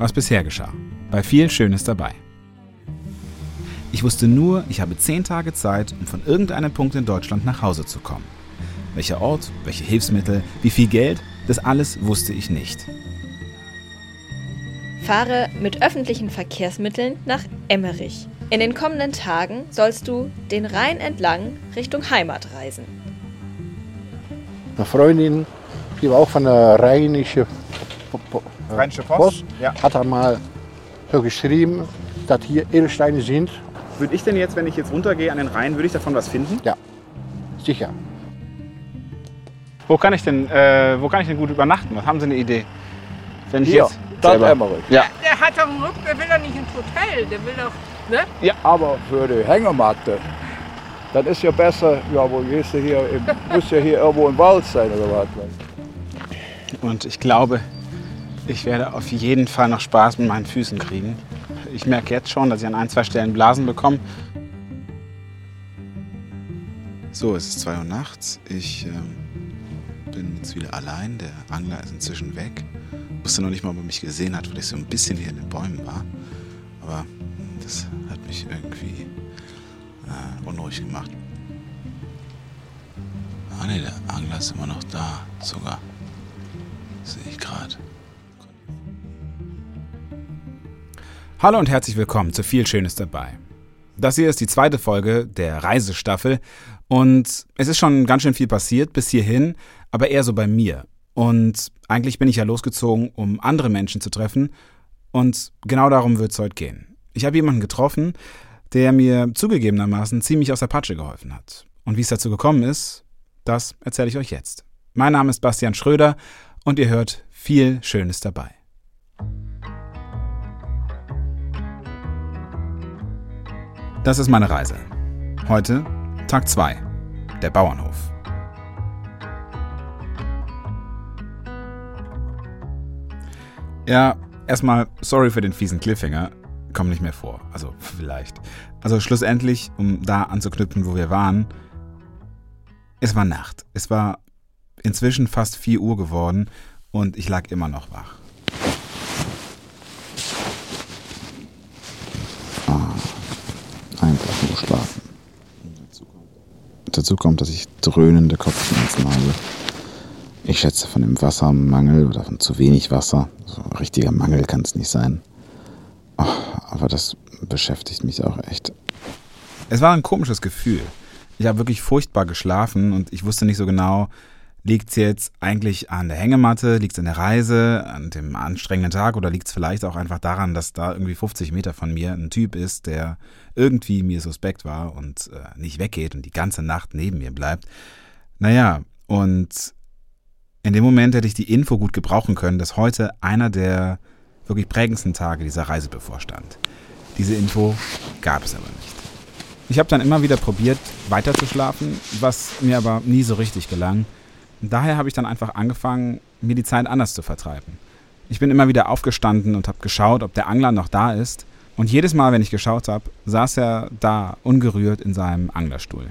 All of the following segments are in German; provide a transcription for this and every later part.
was bisher geschah. Bei viel Schönes dabei. Ich wusste nur, ich habe zehn Tage Zeit, um von irgendeinem Punkt in Deutschland nach Hause zu kommen. Welcher Ort, welche Hilfsmittel, wie viel Geld, das alles wusste ich nicht. Fahre mit öffentlichen Verkehrsmitteln nach Emmerich. In den kommenden Tagen sollst du den Rhein entlang Richtung Heimat reisen. Eine Freundin, die war auch von der Rheinische, Rheinische Post? Post Ja. hat er mal so geschrieben, dass hier Edelsteine sind. Würde ich denn jetzt, wenn ich jetzt runtergehe an den Rhein, würde ich davon was finden? Ja, sicher. Wo kann ich denn, äh, wo kann ich denn gut übernachten? Was haben Sie eine Idee? Wenn ich Hier, jetzt selber- Emmerich. Ja. Der hat doch einen Ruck, der will doch nicht ins Hotel, der will doch, ne? Aber für die Hängematte, das ist ja besser, ja, wo gehst du hier, muss ja hier irgendwo im Wald sein oder was. Und ich glaube, ich werde auf jeden Fall noch Spaß mit meinen Füßen kriegen. Ich merke jetzt schon, dass ich an ein, zwei Stellen Blasen bekomme. So, es ist 2 Uhr nachts. Ich ähm, bin jetzt wieder allein. Der Angler ist inzwischen weg. Wusste noch nicht mal, ob er mich gesehen hat, weil ich so ein bisschen hier in den Bäumen war. Aber das hat mich irgendwie äh, unruhig gemacht. Ah ne, der Angler ist immer noch da, sogar. Sehe ich gerade. Hallo und herzlich willkommen zu viel Schönes dabei. Das hier ist die zweite Folge der Reisestaffel und es ist schon ganz schön viel passiert bis hierhin, aber eher so bei mir. Und eigentlich bin ich ja losgezogen, um andere Menschen zu treffen und genau darum wird es heute gehen. Ich habe jemanden getroffen, der mir zugegebenermaßen ziemlich aus der Patsche geholfen hat. Und wie es dazu gekommen ist, das erzähle ich euch jetzt. Mein Name ist Bastian Schröder und ihr hört viel Schönes dabei. Das ist meine Reise. Heute Tag 2. Der Bauernhof. Ja, erstmal sorry für den fiesen Cliffhanger. Kommt nicht mehr vor. Also vielleicht. Also schlussendlich, um da anzuknüpfen, wo wir waren. Es war Nacht. Es war inzwischen fast 4 Uhr geworden und ich lag immer noch wach. Einfach nur schlafen. Dazu kommt, dass ich dröhnende Kopfschmerzen habe. Ich schätze von dem Wassermangel oder von zu wenig Wasser. So ein richtiger Mangel kann es nicht sein. Oh, aber das beschäftigt mich auch echt. Es war ein komisches Gefühl. Ich habe wirklich furchtbar geschlafen und ich wusste nicht so genau, liegt es jetzt eigentlich an der Hängematte, liegt es an der Reise, an dem anstrengenden Tag oder liegt es vielleicht auch einfach daran, dass da irgendwie 50 Meter von mir ein Typ ist, der irgendwie mir suspekt war und äh, nicht weggeht und die ganze Nacht neben mir bleibt. Naja, und in dem Moment hätte ich die Info gut gebrauchen können, dass heute einer der wirklich prägendsten Tage dieser Reise bevorstand. Diese Info gab es aber nicht. Ich habe dann immer wieder probiert, weiter zu schlafen, was mir aber nie so richtig gelang. Daher habe ich dann einfach angefangen, mir die Zeit anders zu vertreiben. Ich bin immer wieder aufgestanden und habe geschaut, ob der Angler noch da ist. Und jedes Mal, wenn ich geschaut habe, saß er da ungerührt in seinem Anglerstuhl.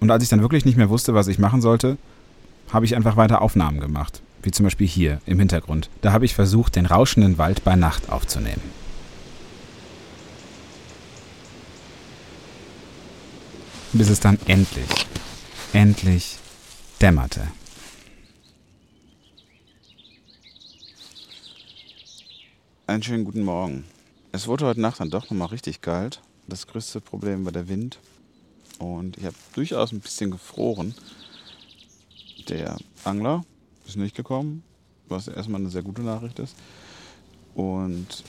Und als ich dann wirklich nicht mehr wusste, was ich machen sollte, habe ich einfach weiter Aufnahmen gemacht. Wie zum Beispiel hier im Hintergrund. Da habe ich versucht, den rauschenden Wald bei Nacht aufzunehmen. Bis es dann endlich, endlich dämmerte. Einen schönen guten Morgen. Es wurde heute Nacht dann doch nochmal richtig kalt. Das größte Problem war der Wind. Und ich habe durchaus ein bisschen gefroren. Der Angler ist nicht gekommen, was erstmal eine sehr gute Nachricht ist. Und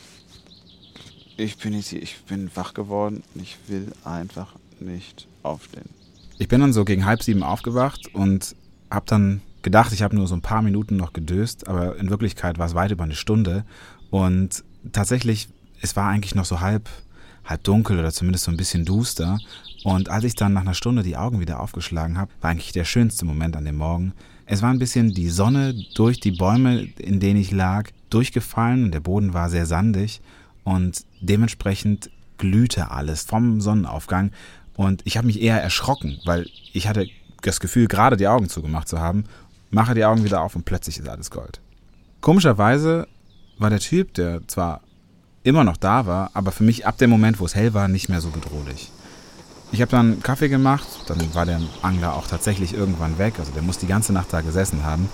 ich bin jetzt hier, ich bin wach geworden. Ich will einfach nicht aufstehen. Ich bin dann so gegen halb sieben aufgewacht und habe dann gedacht, ich habe nur so ein paar Minuten noch gedöst, aber in Wirklichkeit war es weit über eine Stunde. Und tatsächlich, es war eigentlich noch so halb, halb dunkel oder zumindest so ein bisschen duster. Und als ich dann nach einer Stunde die Augen wieder aufgeschlagen habe, war eigentlich der schönste Moment an dem Morgen. Es war ein bisschen die Sonne durch die Bäume, in denen ich lag, durchgefallen der Boden war sehr sandig und dementsprechend glühte alles vom Sonnenaufgang und ich habe mich eher erschrocken, weil ich hatte das Gefühl, gerade die Augen zugemacht zu haben, mache die Augen wieder auf und plötzlich ist alles Gold. Komischerweise war der Typ, der zwar immer noch da war, aber für mich ab dem Moment, wo es hell war, nicht mehr so bedrohlich. Ich habe dann Kaffee gemacht, dann war der Angler auch tatsächlich irgendwann weg, also der muss die ganze Nacht da gesessen haben.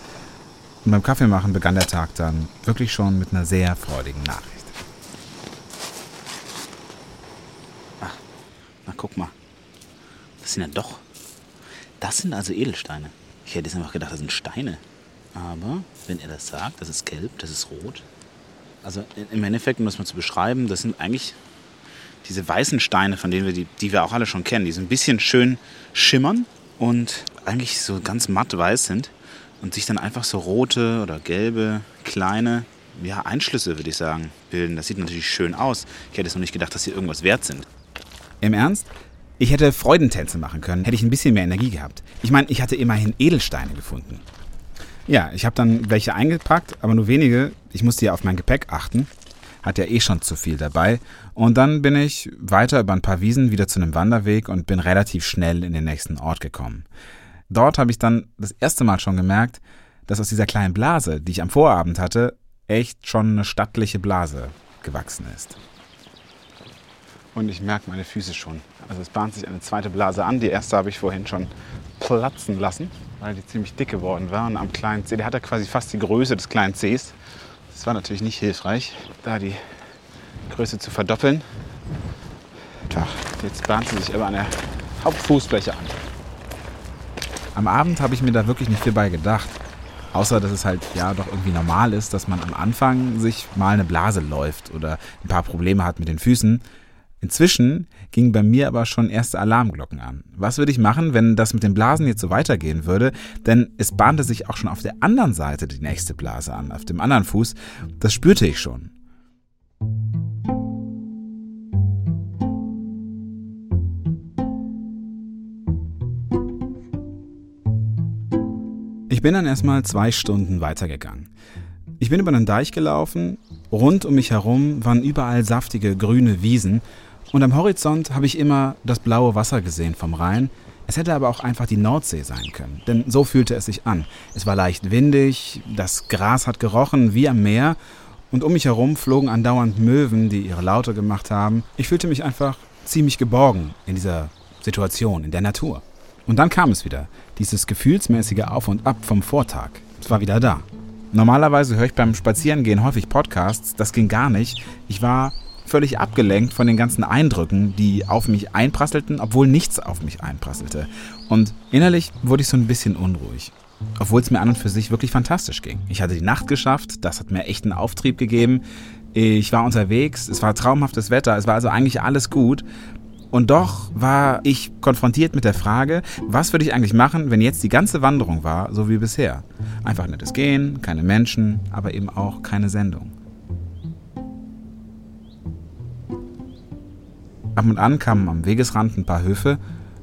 Und beim Kaffeemachen begann der Tag dann wirklich schon mit einer sehr freudigen Nachricht. Ach, na guck mal. Das sind ja doch. Das sind also Edelsteine. Ich hätte jetzt einfach gedacht, das sind Steine. Aber wenn er das sagt, das ist gelb, das ist rot. Also im Endeffekt, um das mal zu beschreiben, das sind eigentlich diese weißen Steine, von denen wir die, die wir auch alle schon kennen, die so ein bisschen schön schimmern und eigentlich so ganz matt weiß sind und sich dann einfach so rote oder gelbe kleine ja, Einschlüsse, würde ich sagen, bilden. Das sieht natürlich schön aus. Ich hätte es noch nicht gedacht, dass sie irgendwas wert sind. Im Ernst? Ich hätte Freudentänze machen können, hätte ich ein bisschen mehr Energie gehabt. Ich meine, ich hatte immerhin Edelsteine gefunden. Ja, ich habe dann welche eingepackt, aber nur wenige. Ich musste ja auf mein Gepäck achten. Hat ja eh schon zu viel dabei. Und dann bin ich weiter über ein paar Wiesen wieder zu einem Wanderweg und bin relativ schnell in den nächsten Ort gekommen. Dort habe ich dann das erste Mal schon gemerkt, dass aus dieser kleinen Blase, die ich am Vorabend hatte, echt schon eine stattliche Blase gewachsen ist. Und ich merke meine Füße schon. Also es bahnt sich eine zweite Blase an. Die erste habe ich vorhin schon platzen lassen, weil die ziemlich dick geworden war. Und am kleinen C, der hatte quasi fast die Größe des kleinen Cs. Das war natürlich nicht hilfreich, da die Größe zu verdoppeln. Tja, jetzt bahnt sie sich aber an der Hauptfußfläche an. Am Abend habe ich mir da wirklich nicht viel bei gedacht. Außer, dass es halt ja doch irgendwie normal ist, dass man am Anfang sich mal eine Blase läuft oder ein paar Probleme hat mit den Füßen. Inzwischen gingen bei mir aber schon erste Alarmglocken an. Was würde ich machen, wenn das mit den Blasen jetzt so weitergehen würde? Denn es bahnte sich auch schon auf der anderen Seite die nächste Blase an, auf dem anderen Fuß. Das spürte ich schon. Ich bin dann erstmal zwei Stunden weitergegangen. Ich bin über einen Deich gelaufen, rund um mich herum waren überall saftige grüne Wiesen und am Horizont habe ich immer das blaue Wasser gesehen vom Rhein. Es hätte aber auch einfach die Nordsee sein können, denn so fühlte es sich an. Es war leicht windig, das Gras hat gerochen wie am Meer und um mich herum flogen andauernd Möwen, die ihre Laute gemacht haben. Ich fühlte mich einfach ziemlich geborgen in dieser Situation, in der Natur. Und dann kam es wieder, dieses gefühlsmäßige Auf und Ab vom Vortag. Es war wieder da. Normalerweise höre ich beim Spazierengehen häufig Podcasts, das ging gar nicht. Ich war völlig abgelenkt von den ganzen Eindrücken, die auf mich einprasselten, obwohl nichts auf mich einprasselte. Und innerlich wurde ich so ein bisschen unruhig. Obwohl es mir an und für sich wirklich fantastisch ging. Ich hatte die Nacht geschafft, das hat mir echt einen Auftrieb gegeben. Ich war unterwegs, es war traumhaftes Wetter, es war also eigentlich alles gut. Und doch war ich konfrontiert mit der Frage, was würde ich eigentlich machen, wenn jetzt die ganze Wanderung war, so wie bisher? Einfach nettes Gehen, keine Menschen, aber eben auch keine Sendung. Ab und an kamen am Wegesrand ein paar Höfe.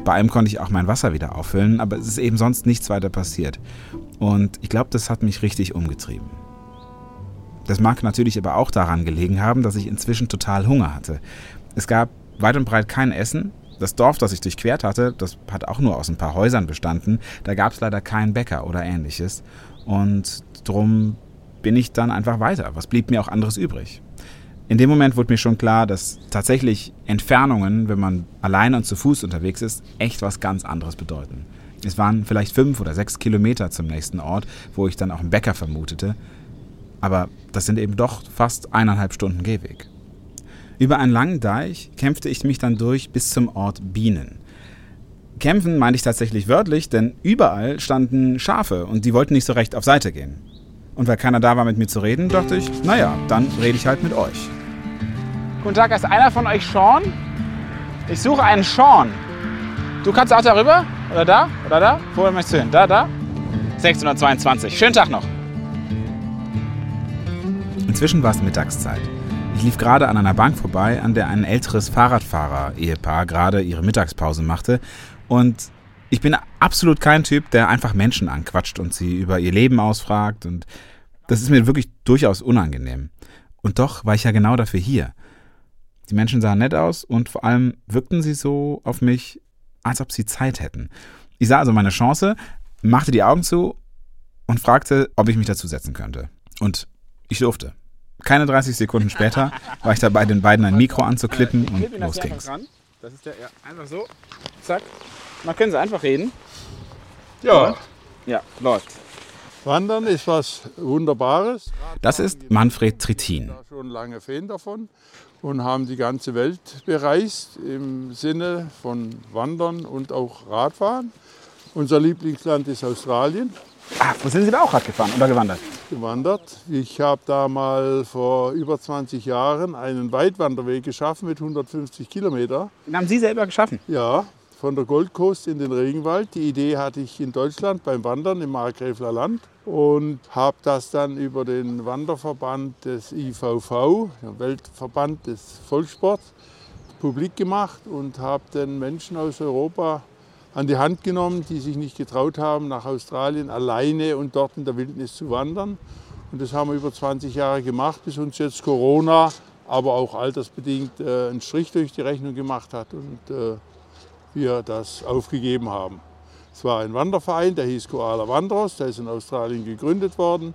Bei einem konnte ich auch mein Wasser wieder auffüllen, aber es ist eben sonst nichts weiter passiert. Und ich glaube, das hat mich richtig umgetrieben. Das mag natürlich aber auch daran gelegen haben, dass ich inzwischen total Hunger hatte. Es gab weit und breit kein Essen. Das Dorf, das ich durchquert hatte, das hat auch nur aus ein paar Häusern bestanden. Da gab es leider keinen Bäcker oder ähnliches. Und drum bin ich dann einfach weiter. Was blieb mir auch anderes übrig? In dem Moment wurde mir schon klar, dass tatsächlich Entfernungen, wenn man allein und zu Fuß unterwegs ist, echt was ganz anderes bedeuten. Es waren vielleicht fünf oder sechs Kilometer zum nächsten Ort, wo ich dann auch einen Bäcker vermutete. Aber das sind eben doch fast eineinhalb Stunden Gehweg. Über einen langen Deich kämpfte ich mich dann durch bis zum Ort Bienen. Kämpfen meinte ich tatsächlich wörtlich, denn überall standen Schafe und die wollten nicht so recht auf Seite gehen. Und weil keiner da war, mit mir zu reden, dachte ich, naja, dann rede ich halt mit euch. Guten Tag, ist einer von euch Sean? Ich suche einen Sean. Du kannst auch darüber? Oder da? Oder da? Wo möchtest du hin? Da, da? 622. Schönen Tag noch. Inzwischen war es Mittagszeit. Ich lief gerade an einer Bank vorbei, an der ein älteres Fahrradfahrer-Ehepaar gerade ihre Mittagspause machte. Und ich bin absolut kein Typ, der einfach Menschen anquatscht und sie über ihr Leben ausfragt. Und das ist mir wirklich durchaus unangenehm. Und doch war ich ja genau dafür hier. Die Menschen sahen nett aus und vor allem wirkten sie so auf mich, als ob sie Zeit hätten. Ich sah also meine Chance, machte die Augen zu und fragte, ob ich mich dazu setzen könnte. Und ich durfte. Keine 30 Sekunden später war ich dabei, den beiden ein Mikro anzuklippen und los ging's. Das ist der, ja, einfach so. Zack. Mal können Sie einfach reden. Ja, Ja, läuft. Wandern ist was Wunderbares. Das ist Manfred Trittin. Da schon lange Fan davon und haben die ganze Welt bereist im Sinne von Wandern und auch Radfahren. Unser Lieblingsland ist Australien. Ah, wo sind Sie da auch Rad gefahren oder gewandert? gewandert. Ich habe da mal vor über 20 Jahren einen Weitwanderweg geschaffen mit 150 Kilometer. Den haben Sie selber geschaffen. Ja, von der Gold Coast in den Regenwald. Die Idee hatte ich in Deutschland beim Wandern im Markgräfler Land und habe das dann über den Wanderverband des IVV, der Weltverband des Volkssports, publik gemacht und habe den Menschen aus Europa an die Hand genommen, die sich nicht getraut haben, nach Australien alleine und dort in der Wildnis zu wandern. Und das haben wir über 20 Jahre gemacht, bis uns jetzt Corona, aber auch altersbedingt äh, einen Strich durch die Rechnung gemacht hat und äh, wir das aufgegeben haben. Es war ein Wanderverein, der hieß Koala Wanderers, der ist in Australien gegründet worden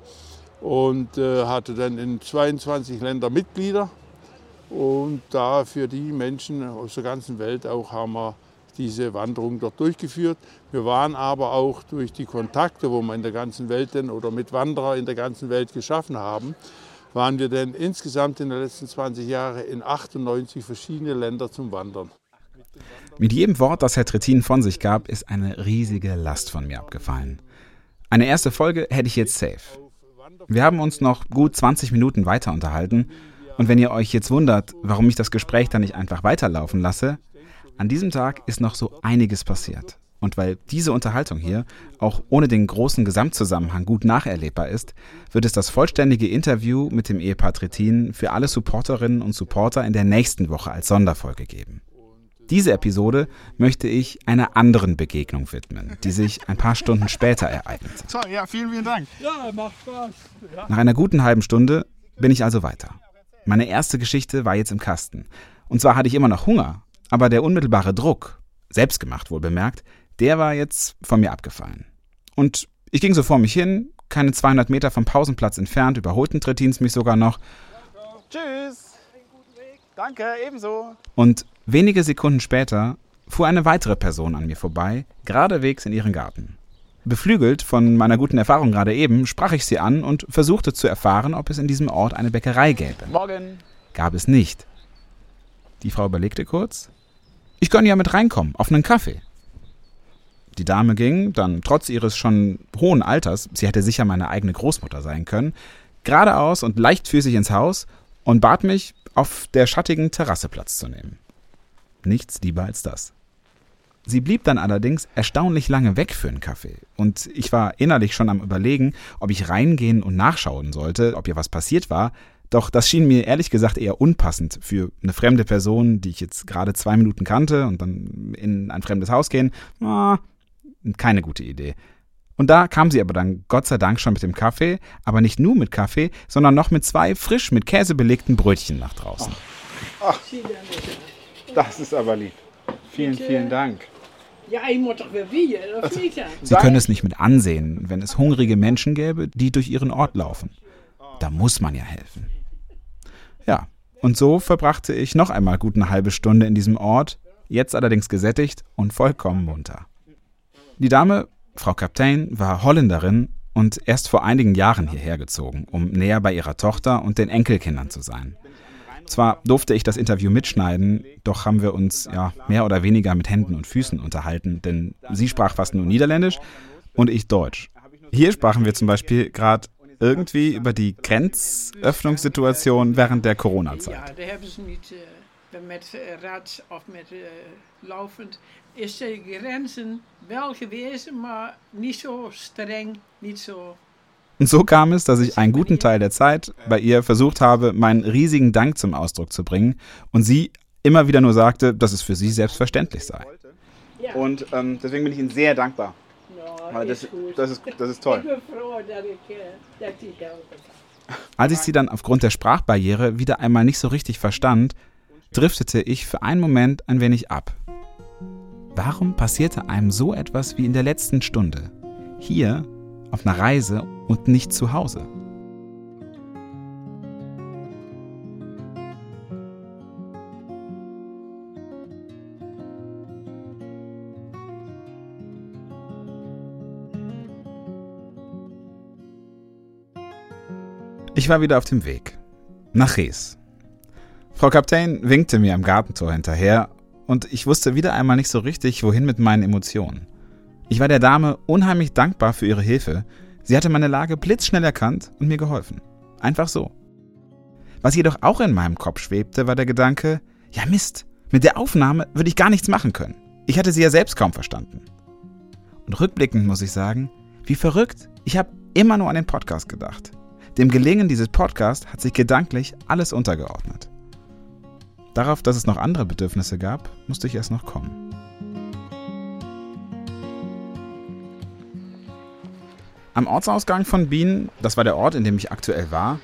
und äh, hatte dann in 22 Ländern Mitglieder. Und da für die Menschen aus der ganzen Welt auch haben wir diese Wanderung dort durchgeführt. Wir waren aber auch durch die Kontakte, wo wir in der ganzen Welt denn, oder mit Wanderer in der ganzen Welt geschaffen haben, waren wir denn insgesamt in den letzten 20 Jahren in 98 verschiedene Länder zum Wandern. Mit jedem Wort, das Herr Trittin von sich gab, ist eine riesige Last von mir abgefallen. Eine erste Folge hätte ich jetzt safe. Wir haben uns noch gut 20 Minuten weiter unterhalten. Und wenn ihr euch jetzt wundert, warum ich das Gespräch dann nicht einfach weiterlaufen lasse, an diesem Tag ist noch so einiges passiert. Und weil diese Unterhaltung hier auch ohne den großen Gesamtzusammenhang gut nacherlebbar ist, wird es das vollständige Interview mit dem Ehepaar Trittin für alle Supporterinnen und Supporter in der nächsten Woche als Sonderfolge geben. Diese Episode möchte ich einer anderen Begegnung widmen, die sich ein paar Stunden später ereignet. Toll, ja, vielen, vielen Dank. Ja, macht Spaß. Nach einer guten halben Stunde bin ich also weiter. Meine erste Geschichte war jetzt im Kasten. Und zwar hatte ich immer noch Hunger, aber der unmittelbare Druck, selbstgemacht wohl bemerkt, der war jetzt von mir abgefallen. Und ich ging so vor mich hin, keine 200 Meter vom Pausenplatz entfernt, überholten Trittins mich sogar noch. Tschüss. Danke, ebenso. Und wenige Sekunden später fuhr eine weitere Person an mir vorbei, geradewegs in ihren Garten. Beflügelt von meiner guten Erfahrung gerade eben, sprach ich sie an und versuchte zu erfahren, ob es in diesem Ort eine Bäckerei gäbe. Morgen. Gab es nicht. Die Frau überlegte kurz. Ich könne ja mit reinkommen, auf einen Kaffee. Die Dame ging, dann trotz ihres schon hohen Alters, sie hätte sicher meine eigene Großmutter sein können, geradeaus und leichtfüßig ins Haus und bat mich, auf der schattigen Terrasse Platz zu nehmen. Nichts lieber als das. Sie blieb dann allerdings erstaunlich lange weg für einen Kaffee, und ich war innerlich schon am Überlegen, ob ich reingehen und nachschauen sollte, ob ihr was passiert war, doch das schien mir ehrlich gesagt eher unpassend für eine fremde Person, die ich jetzt gerade zwei Minuten kannte und dann in ein fremdes Haus gehen. Ah, keine gute Idee. Und da kam sie aber dann Gott sei Dank schon mit dem Kaffee, aber nicht nur mit Kaffee, sondern noch mit zwei frisch mit Käse belegten Brötchen nach draußen. Das ist aber lieb. Vielen, vielen Dank. Sie können es nicht mit ansehen, wenn es hungrige Menschen gäbe, die durch ihren Ort laufen. Da muss man ja helfen. Ja, und so verbrachte ich noch einmal gut eine halbe Stunde in diesem Ort, jetzt allerdings gesättigt und vollkommen munter. Die Dame, Frau Kaptein, war Holländerin und erst vor einigen Jahren hierher gezogen, um näher bei ihrer Tochter und den Enkelkindern zu sein. Zwar durfte ich das Interview mitschneiden, doch haben wir uns ja mehr oder weniger mit Händen und Füßen unterhalten, denn sie sprach fast nur Niederländisch und ich Deutsch. Hier sprachen wir zum Beispiel gerade irgendwie über die Grenzöffnungssituation während der Ja, Corona-Zeit. ze niet eh, met rad of met eh, laufend. Is de grenzen wel geweest, maar niet zo streng, niet zo. Und so kam es, dass ich einen guten Teil der Zeit bei ihr versucht habe, meinen riesigen Dank zum Ausdruck zu bringen und sie immer wieder nur sagte, dass es für sie selbstverständlich sei. Und ähm, deswegen bin ich Ihnen sehr dankbar. Is das, goed. das, ist, das ist toll. froh. Als ich sie dann aufgrund der Sprachbarriere wieder einmal nicht so richtig verstand, driftete ich für einen Moment ein wenig ab. Warum passierte einem so etwas wie in der letzten Stunde? Hier, auf einer Reise und nicht zu Hause. Ich war wieder auf dem Weg. Nach Rees. Frau Kapitän winkte mir am Gartentor hinterher und ich wusste wieder einmal nicht so richtig, wohin mit meinen Emotionen. Ich war der Dame unheimlich dankbar für ihre Hilfe, Sie hatte meine Lage blitzschnell erkannt und mir geholfen. Einfach so. Was jedoch auch in meinem Kopf schwebte, war der Gedanke, ja Mist, mit der Aufnahme würde ich gar nichts machen können. Ich hatte sie ja selbst kaum verstanden. Und rückblickend muss ich sagen, wie verrückt, ich habe immer nur an den Podcast gedacht. Dem Gelingen dieses Podcasts hat sich gedanklich alles untergeordnet. Darauf, dass es noch andere Bedürfnisse gab, musste ich erst noch kommen. Am Ortsausgang von Bienen, das war der Ort, in dem ich aktuell war,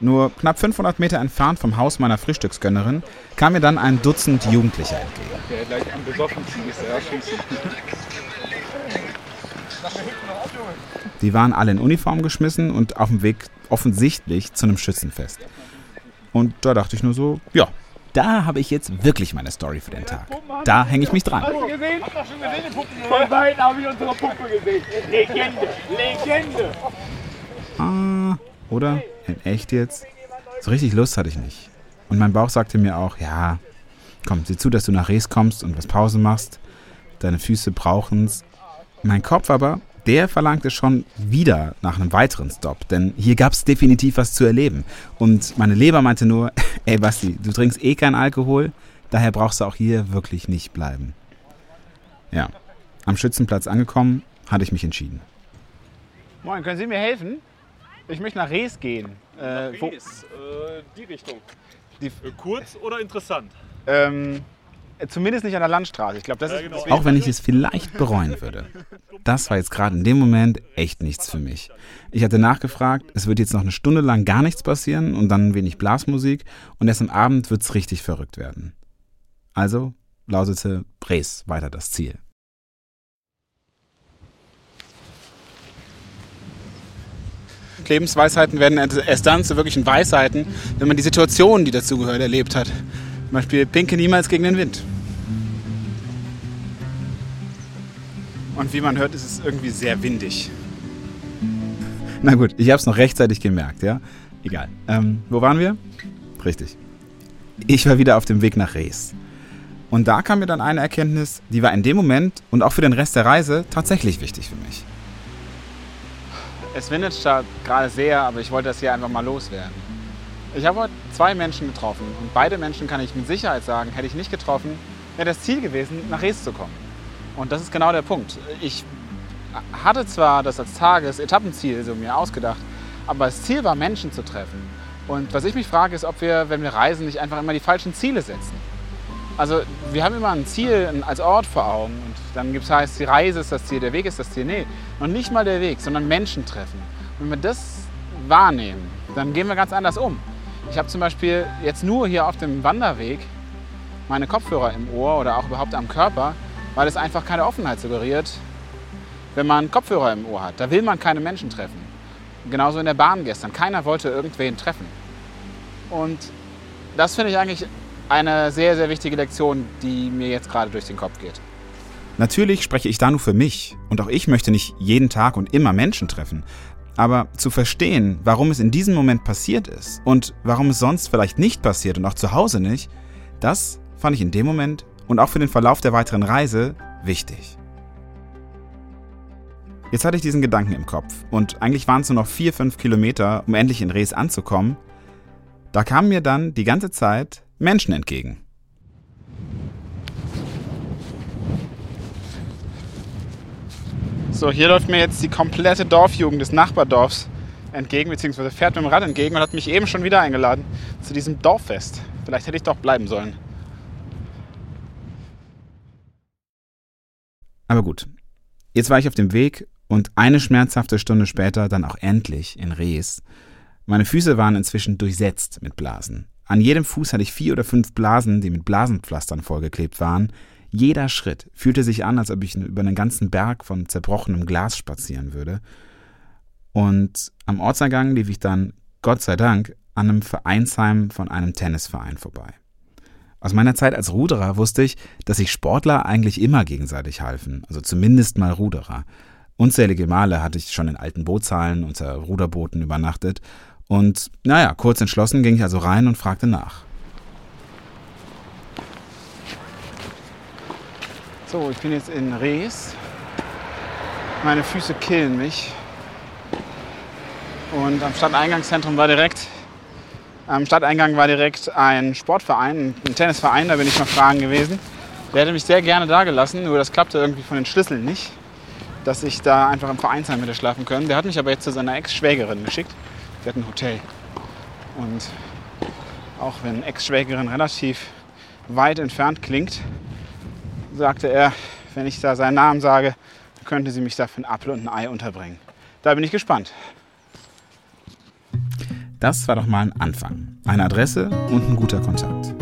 nur knapp 500 Meter entfernt vom Haus meiner Frühstücksgönnerin, kam mir dann ein Dutzend Jugendlicher entgegen. Der gleich am besoffensten ist, ja, schießen. Die waren alle in Uniform geschmissen und auf dem Weg offensichtlich zu einem Schützenfest. Und da dachte ich nur so, ja, da habe ich jetzt wirklich meine Story für den Tag. Da hänge ich mich dran. Hast du gesehen? Hast du schon gesehen, die Puppen? Von weit habe ich unsere Puppe gesehen. Legende, Legende. Ah, oder? In echt jetzt? So richtig Lust hatte ich nicht. Und mein Bauch sagte mir auch, ja, komm, sieh zu, dass du nach Rees kommst und was Pause machst. Deine Füße brauchen's. Mein Kopf aber, der verlangte schon wieder nach einem weiteren Stop, denn hier gab's definitiv was zu erleben. Und meine Leber meinte nur, ey Basti, du trinkst eh keinen Alkohol, daher brauchst du auch hier wirklich nicht bleiben. Ja, am Schützenplatz angekommen, hatte ich mich entschieden. Moin, können Sie mir helfen? Ich möchte nach Rees gehen. Äh, wo, Rees, äh, die Richtung. Die- Äh, kurz oder interessant? ähm, zumindest nicht an der Landstraße. Ich glaube, das Ja, ist genau. deswegen- Auch wenn ich es vielleicht bereuen würde. Das war jetzt gerade in dem Moment echt nichts für mich. Ich hatte nachgefragt, es wird jetzt noch eine Stunde lang gar nichts passieren und dann ein wenig Blasmusik und erst am Abend wird's richtig verrückt werden. Also lautete Bres weiter das Ziel. Lebensweisheiten werden erst dann zu wirklichen Weisheiten, wenn man die Situationen, die dazugehören, erlebt hat. Zum Beispiel Pinke niemals gegen den Wind. Und wie man hört, ist es irgendwie sehr windig. Na gut, ich hab's noch rechtzeitig gemerkt, ja? Egal. Ähm, wo waren wir? Richtig. Ich war wieder auf dem Weg nach Rees. Und da kam mir dann eine Erkenntnis, die war in dem Moment und auch für den Rest der Reise tatsächlich wichtig für mich. Es windet gerade sehr, aber ich wollte das hier einfach mal loswerden. Ich habe heute zwei Menschen getroffen und beide Menschen kann ich mit Sicherheit sagen, hätte ich nicht getroffen, wäre das Ziel gewesen, nach Rees zu kommen. Und das ist genau der Punkt. Ich hatte zwar das als Tages-Etappenziel so mir ausgedacht, aber das Ziel war, Menschen zu treffen. Und was ich mich frage, ist, ob wir, wenn wir reisen, nicht einfach immer die falschen Ziele setzen. Also wir haben immer ein Ziel als Ort vor Augen und dann gibt es heißt, die Reise ist das Ziel, der Weg ist das Ziel. Nee, noch nicht mal der Weg, sondern Menschen treffen. Und wenn wir das wahrnehmen, dann gehen wir ganz anders um. Ich habe zum Beispiel jetzt nur hier auf dem Wanderweg meine Kopfhörer im Ohr oder auch überhaupt am Körper, weil es einfach keine Offenheit suggeriert, wenn man Kopfhörer im Ohr hat. Da will man keine Menschen treffen. Genauso in der Bahn gestern. Keiner wollte irgendwen treffen. Und das finde ich eigentlich eine sehr, sehr wichtige Lektion, die mir jetzt gerade durch den Kopf geht. Natürlich spreche ich da nur für mich und auch ich möchte nicht jeden Tag und immer Menschen treffen. Aber zu verstehen, warum es in diesem Moment passiert ist und warum es sonst vielleicht nicht passiert und auch zu Hause nicht, das fand ich in dem Moment und auch für den Verlauf der weiteren Reise wichtig. Jetzt hatte ich diesen Gedanken im Kopf und eigentlich waren es nur noch vier, fünf Kilometer, um endlich in Rees anzukommen. Da kamen mir dann die ganze Zeit Menschen entgegen. So, hier läuft mir jetzt die komplette Dorfjugend des Nachbardorfs entgegen, beziehungsweise fährt mit dem Rad entgegen und hat mich eben schon wieder eingeladen zu diesem Dorffest. Vielleicht hätte ich doch bleiben sollen. Aber gut, jetzt war ich auf dem Weg und eine schmerzhafte Stunde später dann auch endlich in Rees. Meine Füße waren inzwischen durchsetzt mit Blasen. An jedem Fuß hatte ich vier oder fünf Blasen, die mit Blasenpflastern vollgeklebt waren. Jeder Schritt fühlte sich an, als ob ich über einen ganzen Berg von zerbrochenem Glas spazieren würde. Und am Ortseingang lief ich dann, Gott sei Dank, an einem Vereinsheim von einem Tennisverein vorbei. Aus meiner Zeit als Ruderer wusste ich, dass sich Sportler eigentlich immer gegenseitig halfen, also zumindest mal Ruderer. Unzählige Male hatte ich schon in alten Bootshallen unter Ruderbooten übernachtet Und naja, kurz entschlossen ging ich also rein und fragte nach. So, ich bin jetzt in Rees. Meine Füße killen mich. Und am Stadteingangszentrum war direkt, am Stadteingang war direkt ein Sportverein, ein Tennisverein, da bin ich mal fragen gewesen. Der hätte mich sehr gerne da gelassen, nur das klappte irgendwie von den Schlüsseln nicht, dass ich da einfach im Vereinsheim hätte schlafen können. Der hat mich aber jetzt zu seiner Ex-Schwägerin geschickt. Die hat ein Hotel. Und auch wenn Ex-Schwägerin relativ weit entfernt klingt, sagte er, wenn ich da seinen Namen sage, könnte sie mich da für einen Apfel und ein Ei unterbringen. Da bin ich gespannt. Das war doch mal ein Anfang. Eine Adresse und ein guter Kontakt.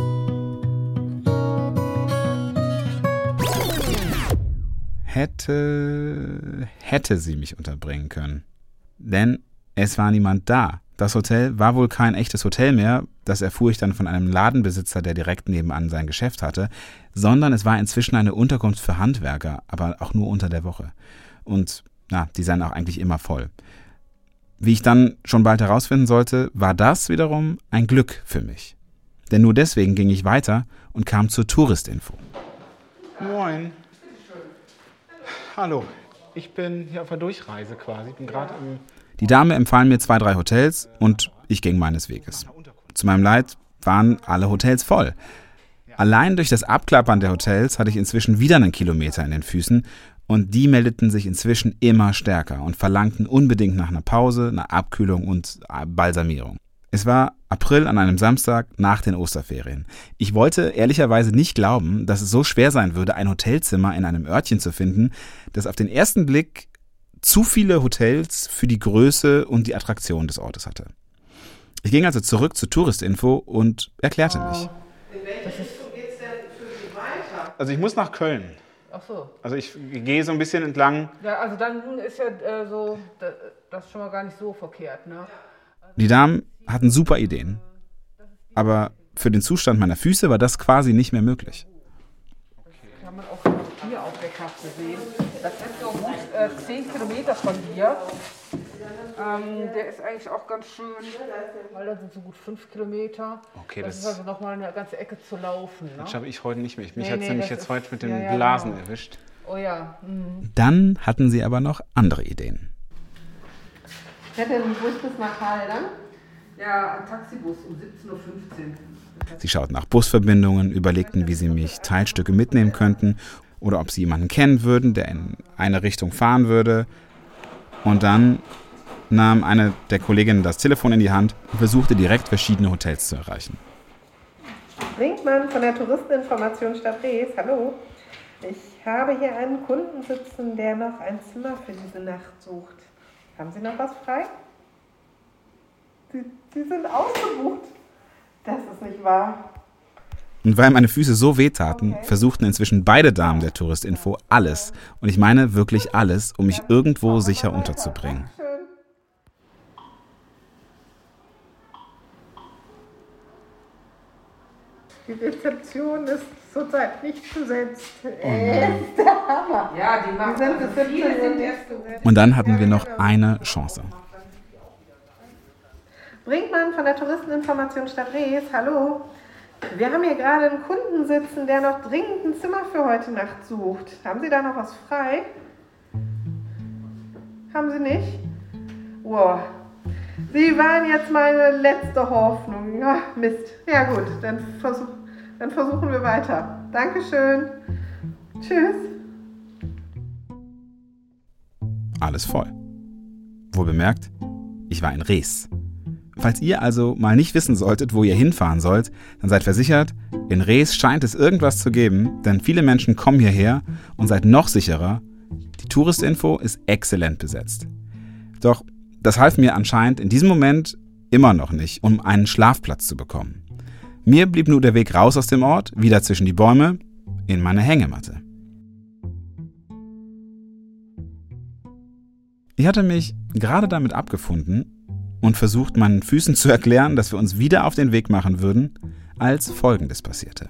Hätte, hätte sie mich unterbringen können. Denn es war niemand da. Das Hotel war wohl kein echtes Hotel mehr, das erfuhr ich dann von einem Ladenbesitzer, der direkt nebenan sein Geschäft hatte, sondern es war inzwischen eine Unterkunft für Handwerker, aber auch nur unter der Woche. Und na, die seien auch eigentlich immer voll. Wie ich dann schon bald herausfinden sollte, war das wiederum ein Glück für mich. Denn nur deswegen ging ich weiter und kam zur Touristinfo. Moin. Hallo. Ich bin hier auf der Durchreise quasi. Bin gerade am Die Dame empfahl mir zwei, drei Hotels und ich ging meines Weges. Zu meinem Leid waren alle Hotels voll. Allein durch das Abklappern der Hotels hatte ich inzwischen wieder einen Kilometer in den Füßen und die meldeten sich inzwischen immer stärker und verlangten unbedingt nach einer Pause, einer Abkühlung und Balsamierung. Es war April an einem Samstag nach den Osterferien. Ich wollte ehrlicherweise nicht glauben, dass es so schwer sein würde, ein Hotelzimmer in einem Örtchen zu finden, das auf den ersten Blick zu viele Hotels für die Größe und die Attraktion des Ortes hatte. Ich ging also zurück zur Touristinfo und erklärte mich. Also ich muss nach Köln. Ach so. Also ich gehe so ein bisschen entlang. Ja, also dann ist ja äh, so, da- das ist schon mal gar nicht so verkehrt, ne? Die Damen hatten super Ideen. Aber für den Zustand meiner Füße war das quasi nicht mehr möglich. Kann man auch hier auf der Karte sehen. Das ist so gut äh, 10 Kilometer von hier. Ähm, der ist eigentlich auch ganz schön, weil das sind so gut 5 Kilometer. Okay, das, das- ist also nochmal eine ganze Ecke zu laufen. Ne? Das schaffe ich heute nicht mehr. Mich Nee, hat es nee, nämlich das jetzt ist- heute mit den ja, ja, Blasen genau. erwischt. Oh ja. Mhm. Dann hatten sie aber noch andere Ideen. Hätte ein Bus bis nach Haldern? Ja, ein Taxibus um 17.15 Uhr. Sie schauten nach Busverbindungen, überlegten, wie sie mich Teilstücke mitnehmen könnten oder ob sie jemanden kennen würden, der in eine Richtung fahren würde. Und dann nahm eine der Kolleginnen das Telefon in die Hand und versuchte direkt verschiedene Hotels zu erreichen. Brinkmann von der Touristeninformation Stadt Rees. Hallo. Ich habe hier einen Kunden sitzen, der noch ein Zimmer für diese Nacht sucht. Haben Sie noch was frei? Sie, Sie sind ausgebucht. Das ist nicht wahr. Und weil meine Füße so wehtaten, versuchten inzwischen beide Damen der Touristinfo alles, und ich meine wirklich alles, um mich irgendwo sicher unterzubringen. Die Rezeption ist zurzeit nicht besetzt. Äh, ist der Hammer. Ja, die machen sind also bis 17 viele sind nicht erst- besetzt. Und dann hatten wir noch eine Chance. Brinkmann von der Touristeninformation Stadt Rees. Hallo. Wir haben hier gerade einen Kunden sitzen, der noch dringend ein Zimmer für heute Nacht sucht. Haben Sie da noch was frei? Haben Sie nicht? Wow. Sie waren jetzt meine letzte Hoffnung. Ja, Mist. Ja gut, dann, versuch, dann versuchen wir weiter. Dankeschön. Tschüss. Alles voll. Wohl bemerkt, ich war in Rees. Falls ihr also mal nicht wissen solltet, wo ihr hinfahren sollt, dann seid versichert, in Rees scheint es irgendwas zu geben, denn viele Menschen kommen hierher und seid noch sicherer, die Touristinfo ist exzellent besetzt. Doch das half mir anscheinend in diesem Moment immer noch nicht, um einen Schlafplatz zu bekommen. Mir blieb nur der Weg raus aus dem Ort, wieder zwischen die Bäume, in meine Hängematte. Ich hatte mich gerade damit abgefunden und versucht, meinen Füßen zu erklären, dass wir uns wieder auf den Weg machen würden, als Folgendes passierte.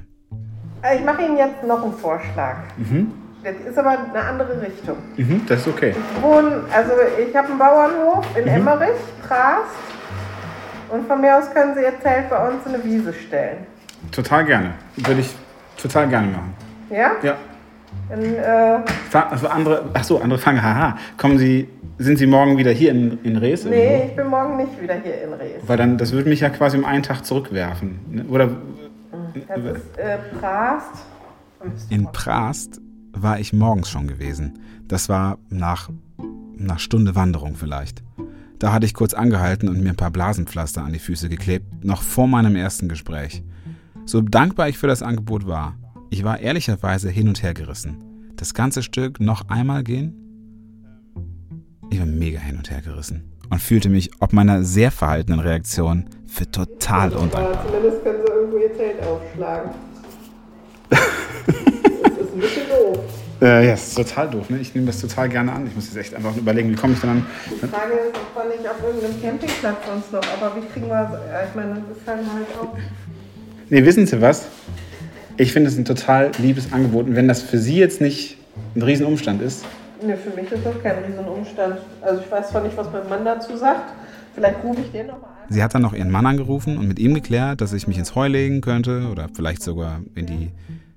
Äh, Ich mache Ihnen jetzt noch einen Vorschlag. Mhm. Das ist aber eine andere Richtung. Mhm, das ist okay. Ich wohne, also ich habe einen Bauernhof in Mhm. Emmerich, Trast. Und von mir aus können Sie Ihr Zelt bei uns in eine Wiese stellen. Total gerne. Würde ich total gerne machen. Ja? Ja. Dann, äh, Also andere, ach so, andere Fragen. Haha. Kommen Sie, sind Sie morgen wieder hier in, in Rees? irgendwo? nee, ich bin morgen nicht wieder hier in Rees. Weil dann, das würde mich ja quasi um einen Tag zurückwerfen. ne? Oder Das ist äh, Prast. in Prast war ich morgens schon gewesen. Das war nach einer Stunde Wanderung vielleicht. Da hatte ich kurz angehalten und mir ein paar Blasenpflaster an die Füße geklebt, noch vor meinem ersten Gespräch. So dankbar ich für das Angebot war, ich war ehrlicherweise hin und her gerissen. Das ganze Stück noch einmal gehen? Ich war mega hin und her gerissen und fühlte mich ob meiner sehr verhaltenen Reaktion für total undankbar. Zumindest können Sie irgendwo Ihr Zelt aufschlagen. das ist ein bisschen doof. Äh, ja, das ist total doof. Ne? Ich nehme das total gerne an. Ich muss jetzt echt einfach überlegen, wie komme ich denn an. Die Frage ist, ob wir nicht auf irgendeinem Campingplatz sonst noch, aber wie kriegen wir es? Ich meine, das ist halt halt auch. Nee, wissen Sie was? Ich finde es ein total liebes Angebot. Und wenn das für Sie jetzt nicht ein Riesenumstand ist, Ne, für mich ist das kein Riesenumstand. Also ich weiß zwar nicht, was mein Mann dazu sagt. Vielleicht rufe ich den nochmal an. sie hat dann noch ihren Mann angerufen und mit ihm geklärt, dass ich mich ins Heu legen könnte oder vielleicht sogar in die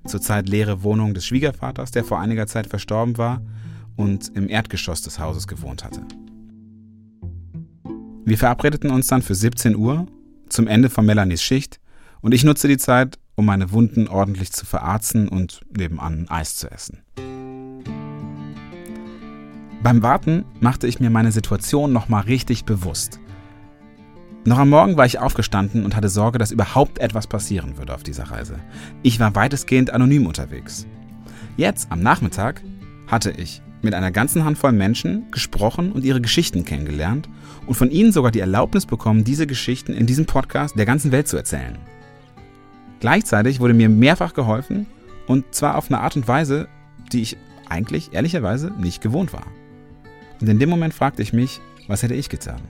zurzeit leere Wohnung des Schwiegervaters, der vor einiger Zeit verstorben war und im Erdgeschoss des Hauses gewohnt hatte. Wir verabredeten uns dann für 17 Uhr zum Ende von Melanies Schicht und ich nutzte die Zeit, um meine Wunden ordentlich zu verarzen und nebenan Eis zu essen. Beim Warten machte ich mir meine Situation nochmal richtig bewusst. Noch am Morgen war ich aufgestanden und hatte Sorge, dass überhaupt etwas passieren würde auf dieser Reise. Ich war weitestgehend anonym unterwegs. Jetzt, am Nachmittag, hatte ich mit einer ganzen Handvoll Menschen gesprochen und ihre Geschichten kennengelernt und von ihnen sogar die Erlaubnis bekommen, diese Geschichten in diesem Podcast der ganzen Welt zu erzählen. Gleichzeitig wurde mir mehrfach geholfen und zwar auf eine Art und Weise, die ich eigentlich ehrlicherweise nicht gewohnt war. Und in dem Moment fragte ich mich, was hätte ich getan?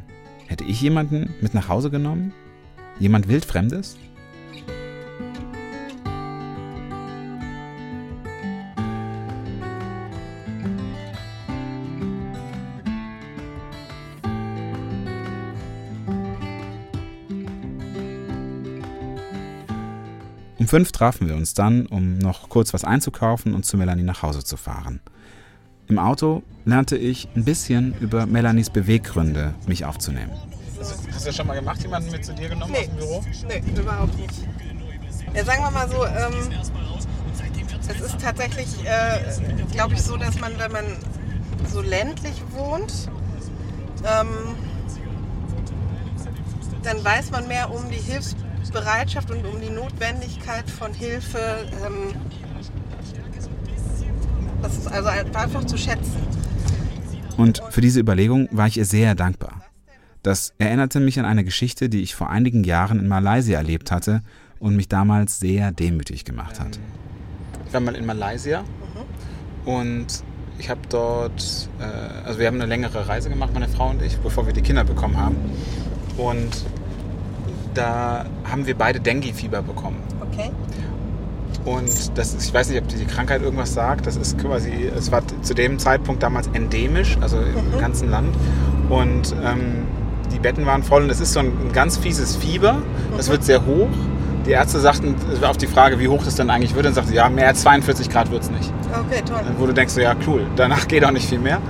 Hätte ich jemanden mit nach Hause genommen? Jemand wildfremdes? Um fünf trafen wir uns dann, um noch kurz was einzukaufen und zu Melanie nach Hause zu fahren. Im Auto lernte ich ein bisschen über Melanies Beweggründe, mich aufzunehmen. Hast du das schon mal gemacht, jemanden mit zu dir genommen Nee. Nee, überhaupt nicht. Ja, sagen wir mal so, ähm, es ist tatsächlich, äh, glaube ich, so, dass man, wenn man so ländlich wohnt, ähm, dann weiß man mehr um die Hilfsbereitschaft und um die Notwendigkeit von Hilfe. Ähm, das ist also einfach zu schätzen. Und für diese Überlegung war ich ihr sehr dankbar. Das erinnerte mich an eine Geschichte, die ich vor einigen Jahren in Malaysia erlebt hatte und mich damals sehr demütig gemacht hat. Ich war mal in Malaysia und ich habe dort, äh, also wir haben eine längere Reise gemacht, meine Frau und ich, bevor wir die Kinder bekommen haben. Und da haben wir beide Dengue-Fieber bekommen. Okay. Und das ist, ich weiß nicht, ob die Krankheit irgendwas sagt. Das ist quasi, es war zu dem Zeitpunkt damals endemisch, also im ganzen Land. Und ähm, die Betten waren voll und es ist so ein, ein ganz fieses Fieber. Das wird sehr hoch. Die Ärzte sagten auf die Frage, wie hoch das denn eigentlich wird, dann sagten sie, ja, mehr als 42 Grad wird es nicht. Okay, toll. Wo du denkst, so, ja, cool, danach geht auch nicht viel mehr.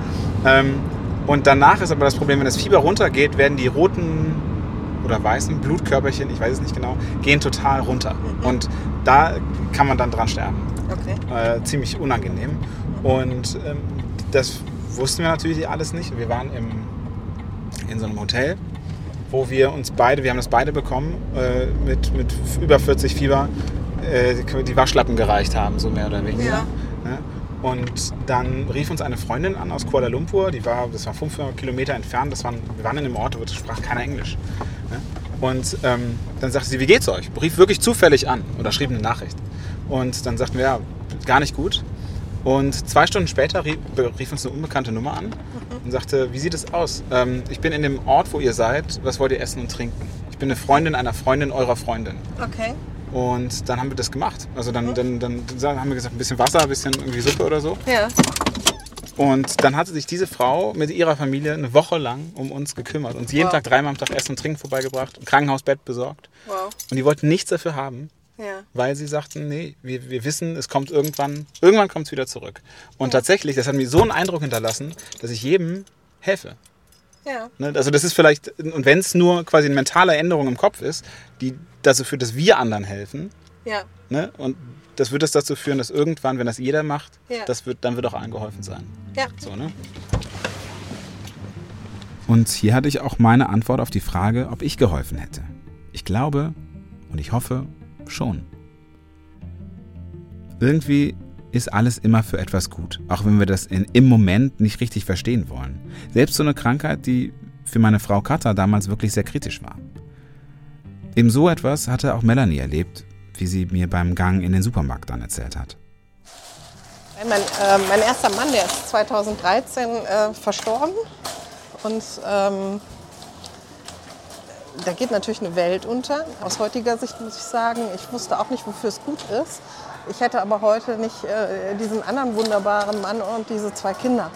Ähm, und danach ist aber das Problem, wenn das Fieber runtergeht, werden die roten oder weißen Blutkörperchen, ich weiß es nicht genau, gehen total runter. Und da kann man dann dran sterben. Okay. Äh, ziemlich unangenehm. Und ähm, das wussten wir natürlich alles nicht. Wir waren im, in so einem Hotel, wo wir uns beide, wir haben das beide bekommen, äh, mit, mit über 40 Fieber, äh, die Waschlappen gereicht haben, so mehr oder weniger. Ja. Und dann rief uns eine Freundin an aus Kuala Lumpur, die war, das war 500 Kilometer entfernt, das waren, wir waren in einem Ort, wo sprach keiner Englisch. Und ähm, dann sagte sie, wie geht's euch? Rief wirklich zufällig an oder schrieb eine Nachricht. Und dann sagten wir, ja, gar nicht gut. Und zwei Stunden später rief, rief uns eine unbekannte Nummer an und sagte, wie sieht es aus? Ähm, ich bin in dem Ort, wo ihr seid. Was wollt ihr essen und trinken? Ich bin eine Freundin einer Freundin eurer Freundin. Okay. Und dann haben wir das gemacht. Also dann, dann, dann, dann haben wir gesagt, ein bisschen Wasser, ein bisschen irgendwie Suppe oder so. Ja. Und dann hatte sich diese Frau mit ihrer Familie eine Woche lang um uns gekümmert. Uns jeden Wow. Tag dreimal am Tag Essen und Trinken vorbeigebracht, Krankenhausbett besorgt. Wow. Und die wollten nichts dafür haben, Ja. weil sie sagten, nee, wir, wir wissen, es kommt irgendwann, irgendwann kommt es wieder zurück. Und tatsächlich, das hat mir so einen Eindruck hinterlassen, dass ich jedem helfe. Ja. Ne? Also das ist vielleicht, und wenn es nur quasi eine mentale Änderung im Kopf ist, die dazu führt, dass wir anderen helfen, Ja. ne? und das wird es dazu führen, dass irgendwann, wenn das jeder macht, Ja. das wird, dann wird auch allen geholfen sein. Ja. So, ne? Und hier hatte ich auch meine Antwort auf die Frage, ob ich geholfen hätte. Ich glaube und ich hoffe schon. Irgendwie ist alles immer für etwas gut, auch wenn wir das in, im Moment nicht richtig verstehen wollen. Selbst so eine Krankheit, die für meine Frau Katha damals wirklich sehr kritisch war. Eben so etwas hatte auch Melanie erlebt, wie sie mir beim Gang in den Supermarkt dann erzählt hat. Mein, äh, mein erster Mann, der ist 2013 äh, verstorben. Und ähm, da geht natürlich eine Welt unter. Aus heutiger Sicht muss ich sagen, ich wusste auch nicht, wofür es gut ist. Ich hätte aber heute nicht äh, diesen anderen wunderbaren Mann und diese zwei Kinder.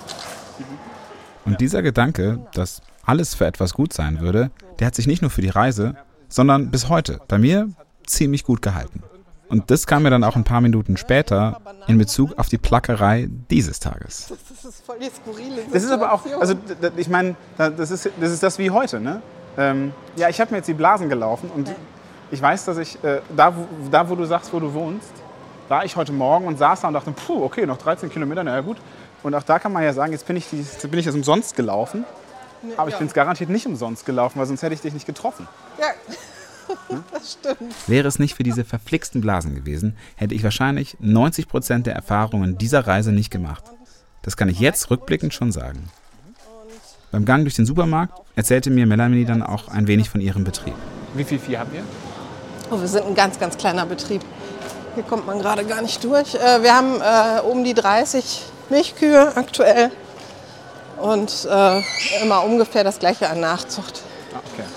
Und dieser Gedanke, dass alles für etwas gut sein würde, der hat sich nicht nur für die Reise, sondern bis heute bei mir ziemlich gut gehalten. Und das kam mir dann auch ein paar Minuten später in Bezug auf die Plackerei dieses Tages. Das ist voll die skurrile Das ist aber auch, Situation. also ich meine, da- das ist, das ist das wie heute, ne? Ähm, ja, ich habe mir jetzt die Blasen gelaufen und ich weiß, dass ich, äh, da, wo, da wo du sagst, wo du wohnst, war ich heute Morgen und saß da und dachte, puh, okay, noch 13 Kilometer, na ja gut. Und auch da kann man ja sagen, jetzt bin ich, die, jetzt bin ich jetzt umsonst gelaufen, aber ich bin es garantiert nicht umsonst gelaufen, weil sonst hätte ich dich nicht getroffen. Ja, das stimmt. Wäre es nicht für diese verflixten Blasen gewesen, hätte ich wahrscheinlich 90 Prozent der Erfahrungen dieser Reise nicht gemacht. Das kann ich jetzt rückblickend schon sagen. Beim Gang durch den Supermarkt erzählte mir Melanie dann auch ein wenig von ihrem Betrieb. Wie viel Vieh habt ihr? Oh, wir sind ein ganz, ganz kleiner Betrieb. Hier kommt man gerade gar nicht durch. Äh, wir haben äh, um die 30 Milchkühe aktuell und äh, immer ungefähr das gleiche an Nachzucht. Ah, okay.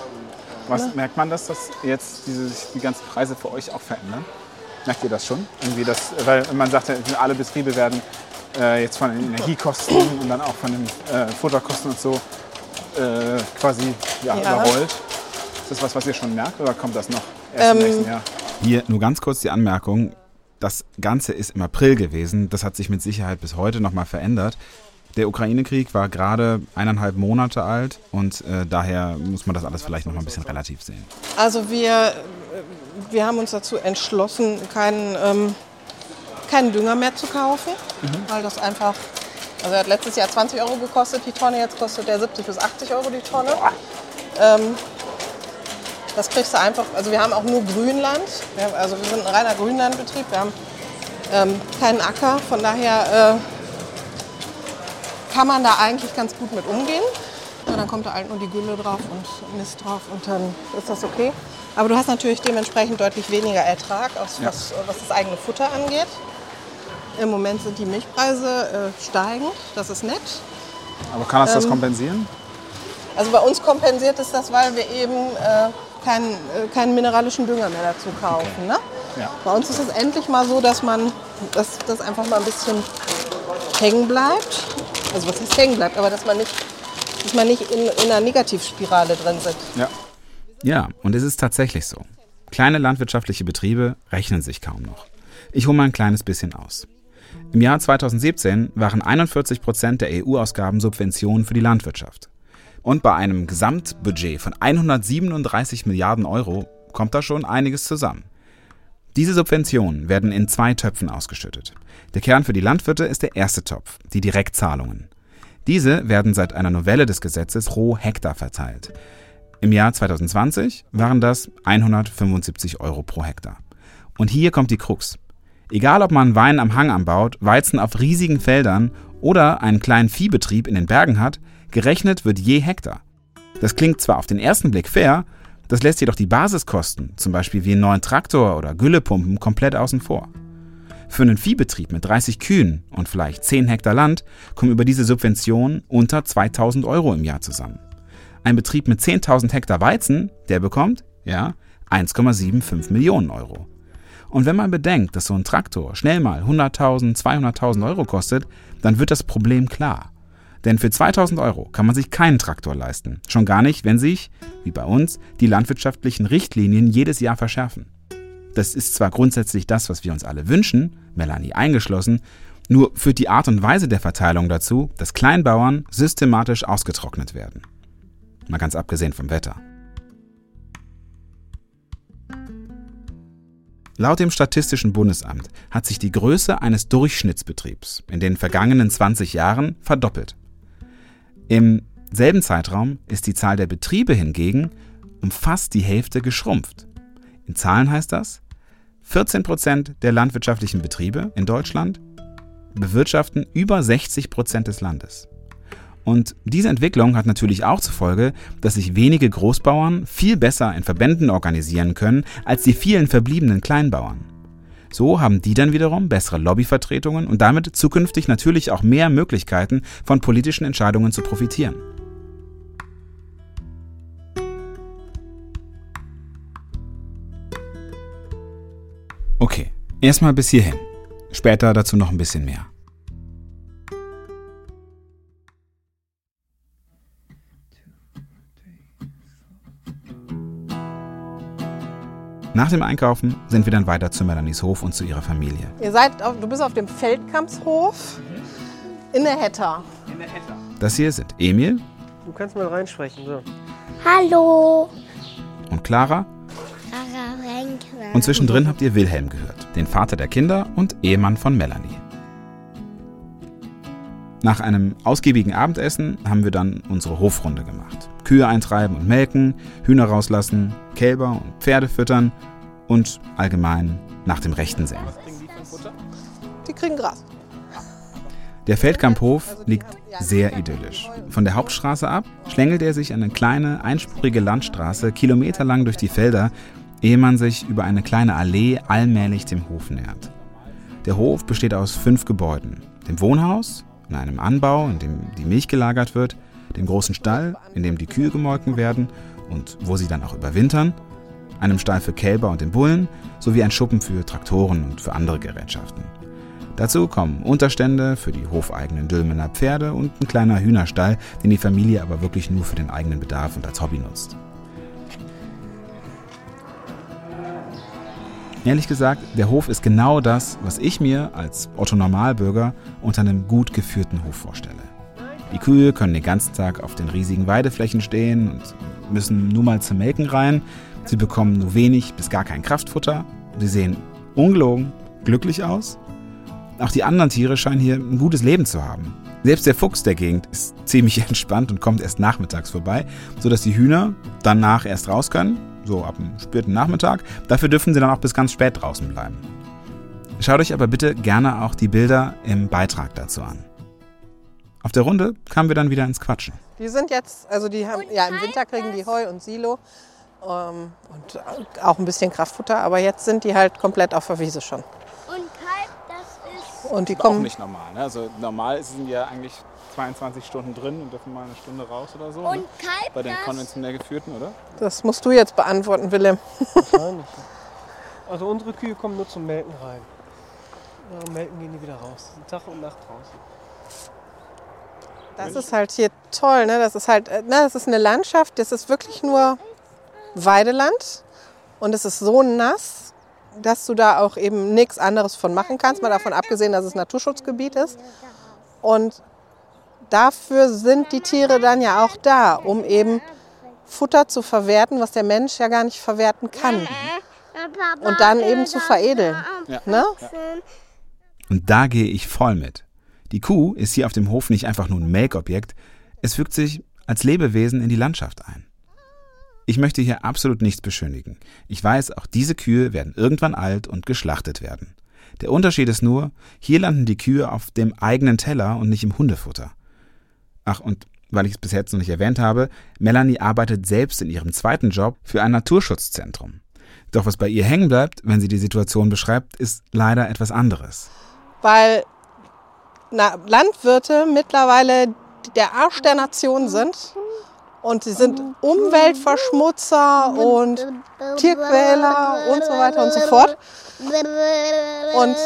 Was, Ne? Merkt man, dass das jetzt diese, die ganzen Preise für euch auch verändern? Merkt ihr das schon? Irgendwie das, weil man sagt, ja, alle Betriebe werden äh, jetzt von den Energiekosten und dann auch von den äh, Futterkosten und so äh, quasi ja, Ja. überrollt. Ist das was, was ihr schon merkt oder kommt das noch erst im Ähm, nächsten Jahr? Hier nur ganz kurz die Anmerkung. Das Ganze ist im April gewesen. Das hat sich mit Sicherheit bis heute noch mal verändert. Der Ukraine-Krieg war gerade eineinhalb Monate alt und äh, daher muss man das alles vielleicht noch mal ein bisschen relativ sehen. Also wir, wir haben uns dazu entschlossen, keinen, ähm, keinen Dünger mehr zu kaufen, Mhm. weil das einfach, also er hat letztes Jahr 20 Euro gekostet die Tonne, jetzt kostet er 70 bis 80 Euro die Tonne. Ähm, das kriegst du einfach, also wir haben auch nur Grünland, wir haben, also wir sind ein reiner Grünlandbetrieb, wir haben ähm, keinen Acker, von daher äh, kann man da eigentlich ganz gut mit umgehen. Ja, dann kommt da halt nur die Gülle drauf und Mist drauf und dann ist das okay. Aber du hast natürlich dementsprechend deutlich weniger Ertrag, aus, Ja. was, was das eigene Futter angeht. Im Moment sind die Milchpreise äh, steigend, das ist nett. Aber kann das das Ähm, kompensieren? Also bei uns kompensiert es das, weil wir eben äh, keinen, äh, keinen mineralischen Dünger mehr dazu kaufen. Ne? Ja. Bei uns ist es endlich mal so, dass man dass das einfach mal ein bisschen hängen bleibt. Also was heißt hängen bleibt, aber dass man nicht, dass man nicht in, in einer Negativspirale drin sitzt. Ja. Ja, und es ist tatsächlich so. Kleine landwirtschaftliche Betriebe rechnen sich kaum noch. Ich hole mal ein kleines bisschen aus. Im Jahr 2017 waren 41 Prozent der EU-Ausgaben Subventionen für die Landwirtschaft. Und bei einem Gesamtbudget von 137 Milliarden Euro kommt da schon einiges zusammen. Diese Subventionen werden in zwei Töpfen ausgeschüttet. Der Kern für die Landwirte ist der erste Topf, die Direktzahlungen. Diese werden seit einer Novelle des Gesetzes pro Hektar verteilt. Im Jahr 2020 waren das 175 Euro pro Hektar. Und hier kommt die Krux. Egal ob man Wein am Hang anbaut, Weizen auf riesigen Feldern oder einen kleinen Viehbetrieb in den Bergen hat, gerechnet wird je Hektar. Das klingt zwar auf den ersten Blick fair, das lässt jedoch die Basiskosten, zum Beispiel wie einen neuen Traktor oder Güllepumpen, komplett außen vor. Für einen Viehbetrieb mit 30 Kühen und vielleicht 10 Hektar Land kommen über diese Subvention unter 2000 Euro im Jahr zusammen. Ein Betrieb mit 10.000 Hektar Weizen, der bekommt, ja, 1,75 Millionen Euro. Und wenn man bedenkt, dass so ein Traktor schnell mal 100.000, 200.000 Euro kostet, dann wird das Problem klar. Denn für 2000 Euro kann man sich keinen Traktor leisten. Schon gar nicht, wenn sich, wie bei uns, die landwirtschaftlichen Richtlinien jedes Jahr verschärfen. Das ist zwar grundsätzlich das, was wir uns alle wünschen, Melanie eingeschlossen, nur führt die Art und Weise der Verteilung dazu, dass Kleinbauern systematisch ausgetrocknet werden. Mal ganz abgesehen vom Wetter. Laut dem Statistischen Bundesamt hat sich die Größe eines Durchschnittsbetriebs in den vergangenen 20 Jahren verdoppelt. Im selben Zeitraum ist die Zahl der Betriebe hingegen um fast die Hälfte geschrumpft. In Zahlen heißt das, 14 Prozent der landwirtschaftlichen Betriebe in Deutschland bewirtschaften über 60 Prozent des Landes. Und diese Entwicklung hat natürlich auch zur Folge, dass sich wenige Großbauern viel besser in Verbänden organisieren können als die vielen verbliebenen Kleinbauern. So haben die dann wiederum bessere Lobbyvertretungen und damit zukünftig natürlich auch mehr Möglichkeiten, von politischen Entscheidungen zu profitieren. Okay, erstmal bis hierhin. Später dazu noch ein bisschen mehr. Nach dem Einkaufen sind wir dann weiter zu Melanies Hof und zu ihrer Familie. Ihr seid auf, du bist auf dem Feldkampshof in der Hetta. In der Hetta. Das hier sind Emil Du kannst mal reinsprechen. So. Hallo. und Clara und zwischendrin habt ihr Wilhelm gehört, den Vater der Kinder und Ehemann von Melanie. Nach einem ausgiebigen Abendessen haben wir dann unsere Hofrunde gemacht. Kühe eintreiben und melken, Hühner rauslassen, Kälber und Pferde füttern und allgemein nach dem Rechten sehen. Die kriegen Gras. Der Feldkamphof liegt sehr idyllisch. Von der Hauptstraße ab schlängelt er sich eine kleine, einspurige Landstraße kilometerlang durch die Felder, ehe man sich über eine kleine Allee allmählich dem Hof nähert. Der Hof besteht aus fünf Gebäuden. Dem Wohnhaus, in einem Anbau, in dem die Milch gelagert wird, dem großen Stall, in dem die Kühe gemolken werden und wo sie dann auch überwintern, einem Stall für Kälber und den Bullen sowie ein Schuppen für Traktoren und für andere Gerätschaften. Dazu kommen Unterstände für die hofeigenen Dülmener Pferde und ein kleiner Hühnerstall, den die Familie aber wirklich nur für den eigenen Bedarf und als Hobby nutzt. Ehrlich gesagt, der Hof ist genau das, was ich mir als Otto Normalbürger unter einem gut geführten Hof vorstelle. Die Kühe können den ganzen Tag auf den riesigen Weideflächen stehen und müssen nur mal zum Melken rein. Sie bekommen nur wenig bis gar kein Kraftfutter. Sie sehen ungelogen glücklich aus. Auch die anderen Tiere scheinen hier ein gutes Leben zu haben. Selbst der Fuchs der Gegend ist ziemlich entspannt und kommt erst nachmittags vorbei, sodass die Hühner danach erst raus können, so ab dem späten Nachmittag. Dafür dürfen sie dann auch bis ganz spät draußen bleiben. Schaut euch aber bitte gerne auch die Bilder im Beitrag dazu an. Auf der Runde kamen wir dann wieder ins Quatschen. Die sind jetzt, also die haben, ja im Winter kriegen die Heu und Silo ähm, und auch ein bisschen Kraftfutter, aber jetzt sind die halt komplett auf der Wiese schon. Und Kalb, das ist. Und die ist auch kommen, nicht normal. Ne? Also normal sind die ja eigentlich 22 Stunden drin und dürfen mal eine Stunde raus oder so. Und ne? Kalb, Bei den das- konventionell geführten, oder? das musst du jetzt beantworten, Willem. Wahrscheinlich. Also unsere Kühe kommen nur zum Melken rein. Nach dem Melken gehen die wieder raus. Sind Tag und Nacht draußen. Das ist halt hier toll, ne? Das ist halt, äh, ne, das ist eine Landschaft, das ist wirklich nur Weideland und es ist so nass, dass du da auch eben nichts anderes von machen kannst, mal davon abgesehen, dass es Naturschutzgebiet ist. Und dafür sind die Tiere dann ja auch da, um eben Futter zu verwerten, was der Mensch ja gar nicht verwerten kann. Und dann eben zu veredeln. Ja. Ne? Und da gehe ich voll mit. Die Kuh ist hier auf dem Hof nicht einfach nur ein Melkobjekt, es fügt sich als Lebewesen in die Landschaft ein. Ich möchte hier absolut nichts beschönigen. Ich weiß, auch diese Kühe werden irgendwann alt und geschlachtet werden. Der Unterschied ist nur, hier landen die Kühe auf dem eigenen Teller und nicht im Hundefutter. Ach, und weil ich es bis jetzt noch nicht erwähnt habe, Melanie arbeitet selbst in ihrem zweiten Job für ein Naturschutzzentrum. Doch was bei ihr hängen bleibt, wenn sie die Situation beschreibt, ist leider etwas anderes. weil na, Landwirte mittlerweile der Arsch der Nation sind Und sie sind Umweltverschmutzer und Tierquäler und so weiter und so fort. Und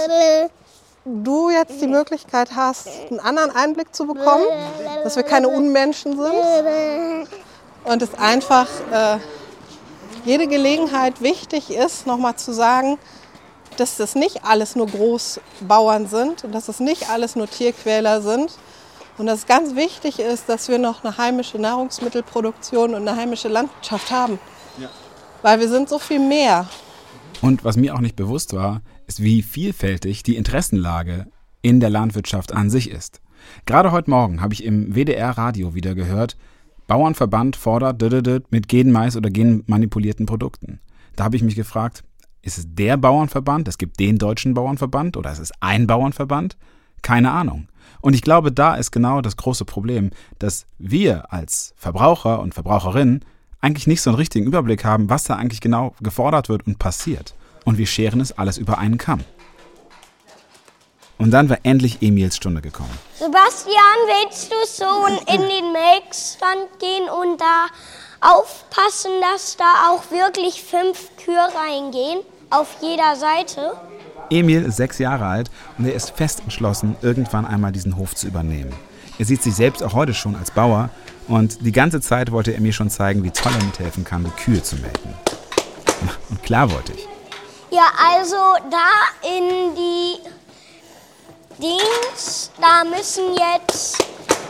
du jetzt die Möglichkeit hast, einen anderen Einblick zu bekommen, dass wir keine Unmenschen sind und es einfach äh, jede Gelegenheit wichtig ist, nochmal zu sagen, dass das nicht alles nur Großbauern sind und dass es nicht alles nur Tierquäler sind und dass es ganz wichtig ist, dass wir noch eine heimische Nahrungsmittelproduktion und eine heimische Landwirtschaft haben. Ja. Weil wir sind so viel mehr. Und was mir auch nicht bewusst war, wie vielfältig die Interessenlage in der Landwirtschaft an sich ist. Gerade heute Morgen habe ich im WDR-Radio wieder gehört, Bauernverband fordert mit Genmais oder genmanipulierten Produkten. Da habe ich mich gefragt, ist es der Bauernverband? Es gibt den deutschen Bauernverband oder ist es ein Bauernverband? Keine Ahnung. Und ich glaube, da ist genau das große Problem, dass wir als Verbraucher und Verbraucherinnen eigentlich nicht so einen richtigen Überblick haben, was da eigentlich genau gefordert wird und passiert. Und wir scheren es alles über einen Kamm. Und dann war endlich Emils Stunde gekommen. Sebastian, willst du so in den Melkstand gehen und da aufpassen, dass da auch wirklich fünf Kühe reingehen? Auf jeder Seite? Emil ist sechs Jahre alt und er ist fest entschlossen, irgendwann einmal diesen Hof zu übernehmen. Er sieht sich selbst auch heute schon als Bauer und die ganze Zeit wollte er mir schon zeigen, wie toll er mithelfen kann, die Kühe zu melken. Und klar wollte ich. Ja, also da in die Dings, da müssen jetzt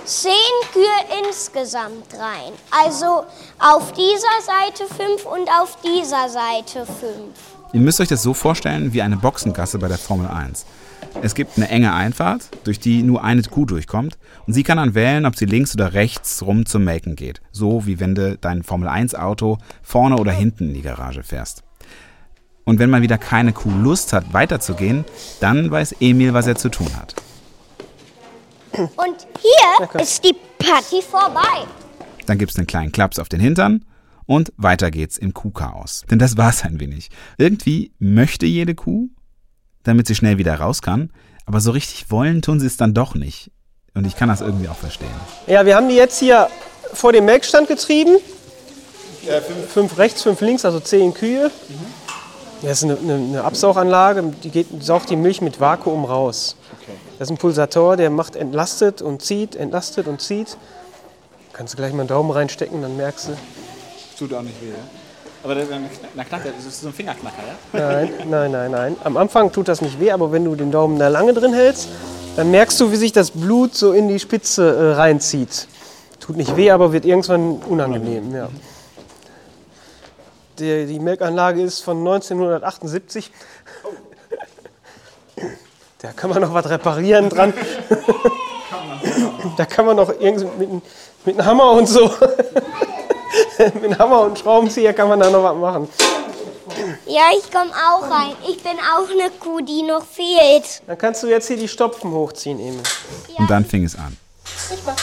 zehn Kühe insgesamt rein. Also auf dieser Seite fünf und auf dieser Seite fünf. Ihr müsst euch das so vorstellen wie eine Boxengasse bei der Formel 1. Es gibt eine enge Einfahrt, durch die nur eine Kuh durchkommt und sie kann dann wählen, ob sie links oder rechts rum zum Melken geht. So wie wenn du dein Formel 1 Auto vorne oder hinten in die Garage fährst. Und wenn mal wieder keine Kuh Lust hat, weiterzugehen, dann weiß Emil, was er zu tun hat. Und hier ist die Party vorbei. Dann gibt's einen kleinen Klaps auf den Hintern und weiter geht's im Kuhchaos. Denn das war's ein wenig. Irgendwie möchte jede Kuh, damit sie schnell wieder raus kann, aber so richtig wollen tun sie es dann doch nicht. Und ich kann das irgendwie auch verstehen. Ja, wir haben die jetzt hier vor dem Melkstand getrieben. Ja, fünf. fünf rechts, fünf links, also zehn Kühe. Mhm. Das ist eine, eine, eine Absauganlage, die geht, saugt die Milch mit Vakuum raus. Okay. Das ist ein Pulsator, der macht entlastet und zieht, entlastet und zieht. Kannst du gleich mal einen Daumen reinstecken, dann merkst du. Tut auch nicht weh, ja? Aber der, na, knacker, das ist so ein Fingerknacker, ja? Nein, nein, nein, nein. Am Anfang tut das nicht weh, aber wenn du den Daumen da lange drin hältst, dann merkst du, wie sich das Blut so in die Spitze äh, reinzieht. Tut nicht weh, aber wird irgendwann unangenehm, ja. Die, die Melkanlage ist von 1978. Da kann man noch was reparieren dran. da kann man noch irgendwie mit, mit einem Hammer und so. mit einem Hammer und Schraubenzieher kann man da noch was machen. Ja, ich komme auch rein. Ich bin auch eine Kuh, die noch fehlt. Dann kannst du jetzt hier die Stopfen hochziehen, Emil. Ja. Und dann fing es an. Ich mach.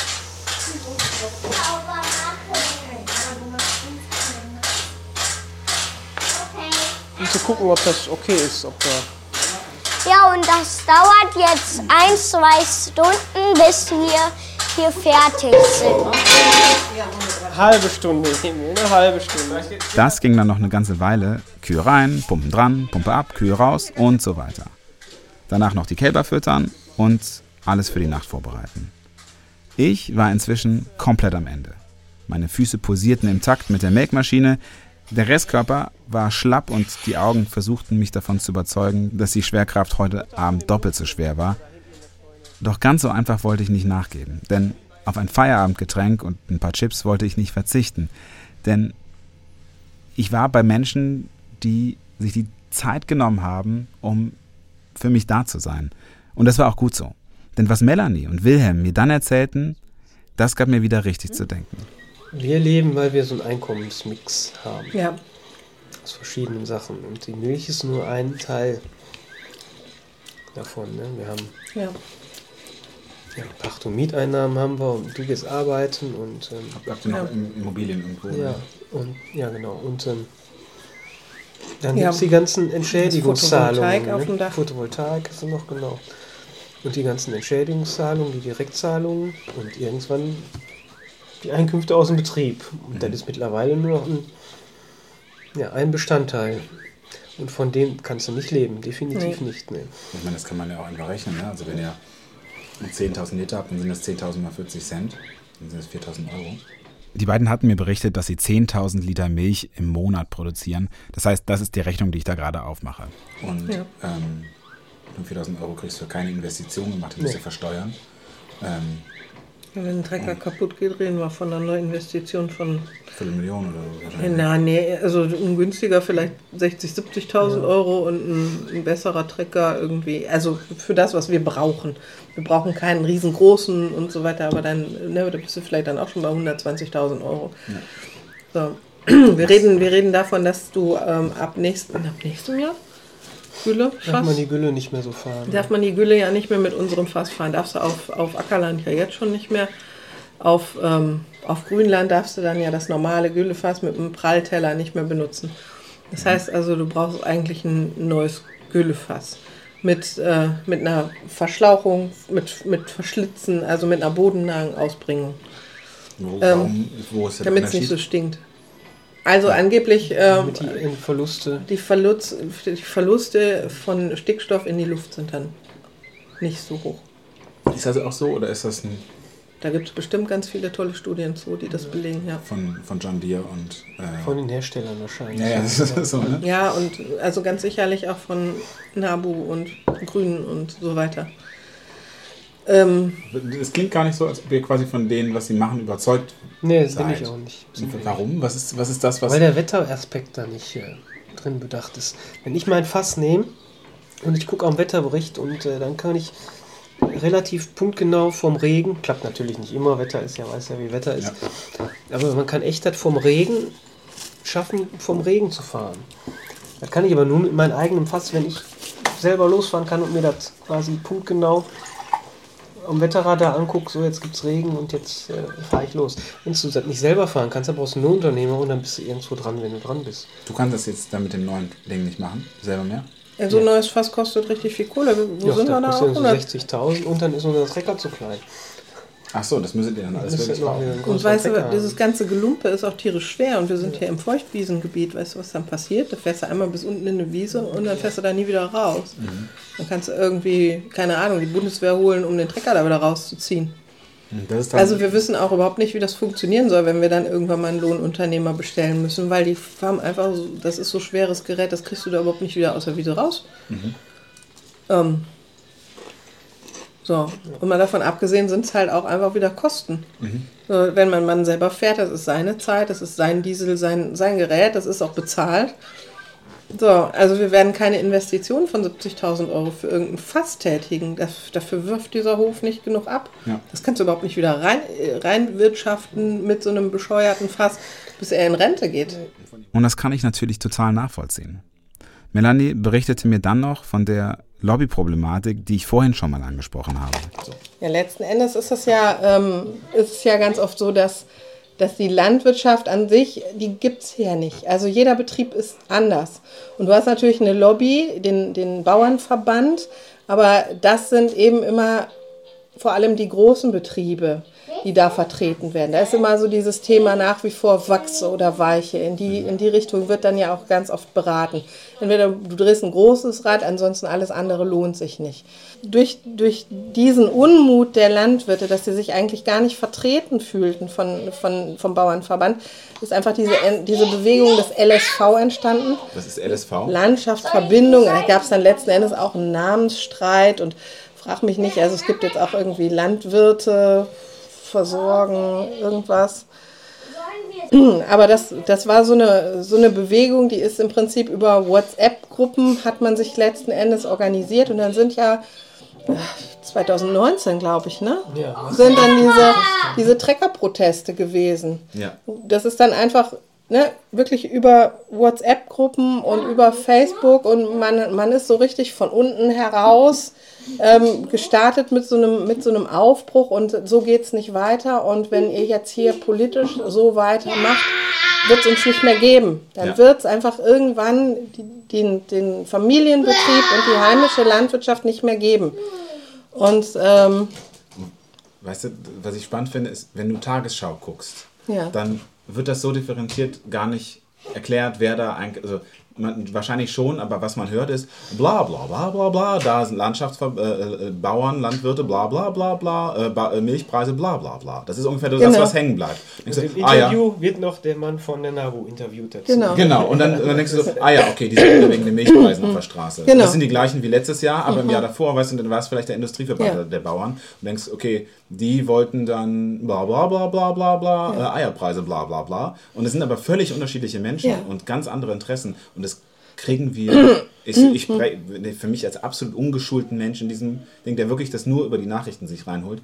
Um zu gucken, ob das okay ist. Ob da ja, und das dauert jetzt ein, zwei Stunden, bis wir hier fertig sind. Halbe Stunde, eine halbe Stunde. Das ging dann noch eine ganze Weile. Kühe rein, Pumpen dran, Pumpe ab, Kühe raus und so weiter. Danach noch die Kälber füttern und alles für die Nacht vorbereiten. Ich war inzwischen komplett am Ende. Meine Füße posierten im Takt mit der Melkmaschine, der Restkörper war schlapp und die Augen versuchten mich davon zu überzeugen, dass die Schwerkraft heute Abend doppelt so schwer war. Doch ganz so einfach wollte ich nicht nachgeben, denn auf ein Feierabendgetränk und ein paar Chips wollte ich nicht verzichten. Denn ich war bei Menschen, die sich die Zeit genommen haben, um für mich da zu sein. Und das war auch gut so. Denn was Melanie und Wilhelm mir dann erzählten, das gab mir wieder richtig zu denken. Wir leben, weil wir so einen Einkommensmix haben. Ja. Aus verschiedenen Sachen. Und die Milch ist nur ein Teil davon. Ne? Wir haben ja. Ja, Pacht- und Mieteinnahmen haben wir und du gehst arbeiten und ähm, habt ihr noch ja. Immobilien irgendwo? Ja, und, ja genau. Und ähm, dann ja. gibt es die ganzen Entschädigungszahlungen. Photovoltaik auf dem Dach. Photovoltaik ist noch genau. Und die ganzen Entschädigungszahlungen, die Direktzahlungen und irgendwann die Einkünfte aus dem Betrieb. Und das ist mittlerweile nur noch ein, ja, ein Bestandteil. Und von dem kannst du nicht leben, definitiv Nee. nicht. Nee. Ich meine, das kann man ja auch einfach rechnen. Ne? Also wenn ihr 10.000 Liter habt, dann sind das 10.000 mal 40 Cent. Dann sind das 4.000 Euro. Die beiden hatten mir berichtet, dass sie 10.000 Liter Milch im Monat produzieren. Das heißt, das ist die Rechnung, die ich da gerade aufmache. Und Ja. ähm, nur 4.000 Euro kriegst du für keine Investition gemacht, die musst du versteuern. Ähm, Wenn ein Trecker kaputt geht, reden wir von einer Investition von. Viertelmillion oder so. wahrscheinlich. Na, nee, also ein günstiger vielleicht 60.000, 70.000 Euro und ein, ein besserer Trecker irgendwie. Also für das, was wir brauchen. Wir brauchen keinen riesengroßen und so weiter, aber dann, ne, da bist du vielleicht dann auch schon bei 120.000 Euro. So. Wir, reden, wir reden davon, dass du ähm, ab, nächsten, ab nächstem Jahr Gülle Darf man Fass- die Gülle nicht mehr so fahren. Darf man die Gülle ja nicht mehr mit unserem Fass fahren. Darfst du auf, auf Ackerland ja jetzt schon nicht mehr. Auf, ähm, auf Grünland darfst du dann ja das normale Güllefass mit einem Prallteller nicht mehr benutzen. Das heißt also, du brauchst eigentlich ein neues Güllefass. Mit, äh, mit einer Verschlauchung, mit, mit Verschlitzen, also mit einer bodennahen Ausbringung. Wo, Ähm, warum, wo ist der Damit es nicht so stinkt. Also angeblich ähm, Mit die Verluste. die, Verlust, die Verluste von Stickstoff in die Luft sind dann nicht so hoch. Ist das auch so oder ist das ein Da gibt es bestimmt ganz viele tolle Studien zu, die das belegen, ja. von, von John Deere und. Äh, Von den Herstellern wahrscheinlich. Ja, ja, das ist so, ne? Ja, und also ganz sicherlich auch von Nabu und Grünen und so weiter. Ähm, Es klingt gar nicht so, als ob ihr quasi von denen, was sie machen, überzeugt Nee, das seid. bin ich auch nicht. Und Warum? Was ist, was ist das, was. Weil der Wetteraspekt da nicht äh, drin bedacht ist. Wenn ich mein Fass nehme und ich gucke am Wetterbericht und äh, dann kann ich relativ punktgenau vom Regen, klappt natürlich nicht immer, Wetter ist ja, weiß ja, wie Wetter ist, aber man kann echt das vom Regen schaffen, vom Regen zu fahren. Das kann ich aber nur mit meinem eigenen Fass, wenn ich selber losfahren kann und mir das quasi punktgenau am Wetterradar angucke, so jetzt gibt's Regen und jetzt äh, fahre ich los. Wenn du das nicht selber fahren kannst, dann brauchst du nur Unternehmer und dann bist du irgendwo dran, wenn du dran bist. Du kannst das jetzt dann mit dem neuen Ding nicht machen, selber mehr? ja, so ein neues Fass kostet richtig viel Kohle. Wo Ja, sind wir da da auch? kostet so 100? 60.000 und dann ist unser Trecker zu klein. Ach so, das müsstet ihr dann alles wirklich ein Und weißt du, dieses ganze Gelumpe ist auch tierisch schwer und wir sind hier im Feuchtwiesengebiet. Weißt du, was dann passiert? Da fährst du einmal bis unten in eine Wiese und dann fährst du da nie wieder raus. Mhm. Dann kannst du irgendwie, keine Ahnung, die Bundeswehr holen, um den Trecker da wieder rauszuziehen. Das ist dann, Also wir wissen auch überhaupt nicht, wie das funktionieren soll, wenn wir dann irgendwann mal einen Lohnunternehmer bestellen müssen, weil die haben einfach, so, das ist so schweres Gerät, das kriegst du da überhaupt nicht wieder aus der Wiese raus. Mhm. Ähm, so, und mal davon abgesehen sind es halt auch einfach wieder Kosten. Mhm. So, wenn mein Mann selber fährt, das ist seine Zeit, das ist sein Diesel, sein, sein Gerät, das ist auch bezahlt. So, also wir werden keine Investition von 70.000 Euro für irgendein Fass tätigen. Das, dafür wirft dieser Hof nicht genug ab. Ja. Das kannst du überhaupt nicht wieder rein, reinwirtschaften mit so einem bescheuerten Fass, bis er in Rente geht. Und das kann ich natürlich total nachvollziehen. Melanie berichtete mir dann noch von der Lobbyproblematik, die ich vorhin schon mal angesprochen habe. Ja, letzten Endes ist es ja, ähm, ist es ja ganz oft so, dass, dass die Landwirtschaft an sich, die gibt es hier nicht. Also jeder Betrieb ist anders. Und du hast natürlich eine Lobby, den, den Bauernverband, aber das sind eben immer vor allem die großen Betriebe, die da vertreten werden. Da ist immer so dieses Thema nach wie vor Wachse oder Weiche. In die, in die Richtung wird dann ja auch ganz oft beraten. Entweder du drehst ein großes Rad, ansonsten alles andere lohnt sich nicht. Durch, durch diesen Unmut der Landwirte, dass sie sich eigentlich gar nicht vertreten fühlten von, von, vom Bauernverband, ist einfach diese, diese Bewegung des LSV entstanden. Das ist LSV. Landschaftsverbindung. Da gab es dann letzten Endes auch einen Namensstreit und frag mich nicht, also es gibt jetzt auch irgendwie Landwirte versorgen, irgendwas. Aber das, das war so eine, so eine Bewegung, die ist im Prinzip über WhatsApp-Gruppen hat man sich letzten Endes organisiert und dann sind ja äh, 2019, glaube ich, ne? Ja. Sind dann diese, diese Treckerproteste gewesen. Ja. Das ist dann einfach ne, wirklich über WhatsApp-Gruppen und über Facebook und man, man ist so richtig von unten heraus ähm, gestartet mit so, einem, mit so einem Aufbruch und so geht es nicht weiter. Und wenn ihr jetzt hier politisch so weitermacht, wird es uns nicht mehr geben. Dann Ja. wird es einfach irgendwann die, den, den Familienbetrieb und die heimische Landwirtschaft nicht mehr geben. Und ähm, weißt du, was ich spannend finde, ist, wenn du Tagesschau guckst, Ja. dann wird das so differenziert gar nicht erklärt, wer da eigentlich, also man, wahrscheinlich schon, aber was man hört ist bla bla bla bla bla, da sind Landschaftsbauern, äh, äh, Landwirte, bla bla bla bla, äh, ba, äh, Milchpreise, bla bla bla. Das ist ungefähr das, Genau. was hängen bleibt. Du, Im ah, ja. Interview wird noch der Mann von der NABU interviewt dazu. Genau. Genau, und dann, und dann denkst du so, ah ja, okay, die sind wieder wegen den Milchpreisen auf der Straße. Genau. Das sind die gleichen wie letztes Jahr, aber im Mhm. Jahr davor, weißt du, dann war es vielleicht der Industrieverband Ja. der Bauern. Und denkst, okay, die wollten dann bla bla bla bla bla bla, Ja. äh, Eierpreise bla bla bla. Und es sind aber völlig unterschiedliche Menschen Ja. und ganz andere Interessen. Und das kriegen wir, ich, ich, für mich als absolut ungeschulten Menschen, diesen Ding, der wirklich das nur über die Nachrichten sich reinholt,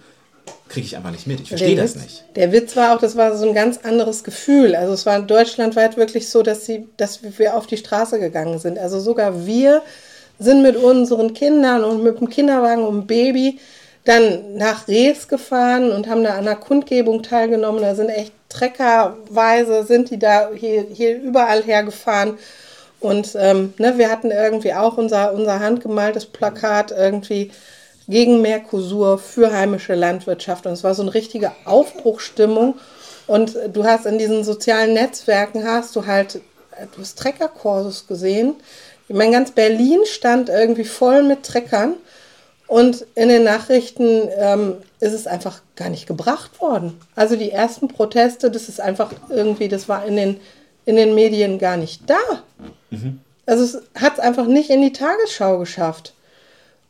kriege ich einfach nicht mit. Ich verstehe das Witz- nicht. Der Witz war auch, das war so ein ganz anderes Gefühl. Also es war deutschlandweit wirklich so, dass, sie, dass wir auf die Straße gegangen sind. Also sogar wir sind mit unseren Kindern und mit dem Kinderwagen und dem Baby dann nach Rees gefahren und haben da an einer Kundgebung teilgenommen. Da sind echt treckerweise, sind die da hier, hier überall hergefahren. Und ähm, ne, wir hatten irgendwie auch unser, unser handgemaltes Plakat irgendwie gegen Mercosur für heimische Landwirtschaft. Und es war so eine richtige Aufbruchstimmung. Und du hast in diesen sozialen Netzwerken hast du halt, du hast Treckerkursus gesehen. Ich meine, ganz Berlin stand irgendwie voll mit Treckern. Und in den Nachrichten ähm, ist es einfach gar nicht gebracht worden. Also die ersten Proteste, das ist einfach irgendwie, das war in den, in den Medien gar nicht da. Also es hat es einfach nicht in die Tagesschau geschafft.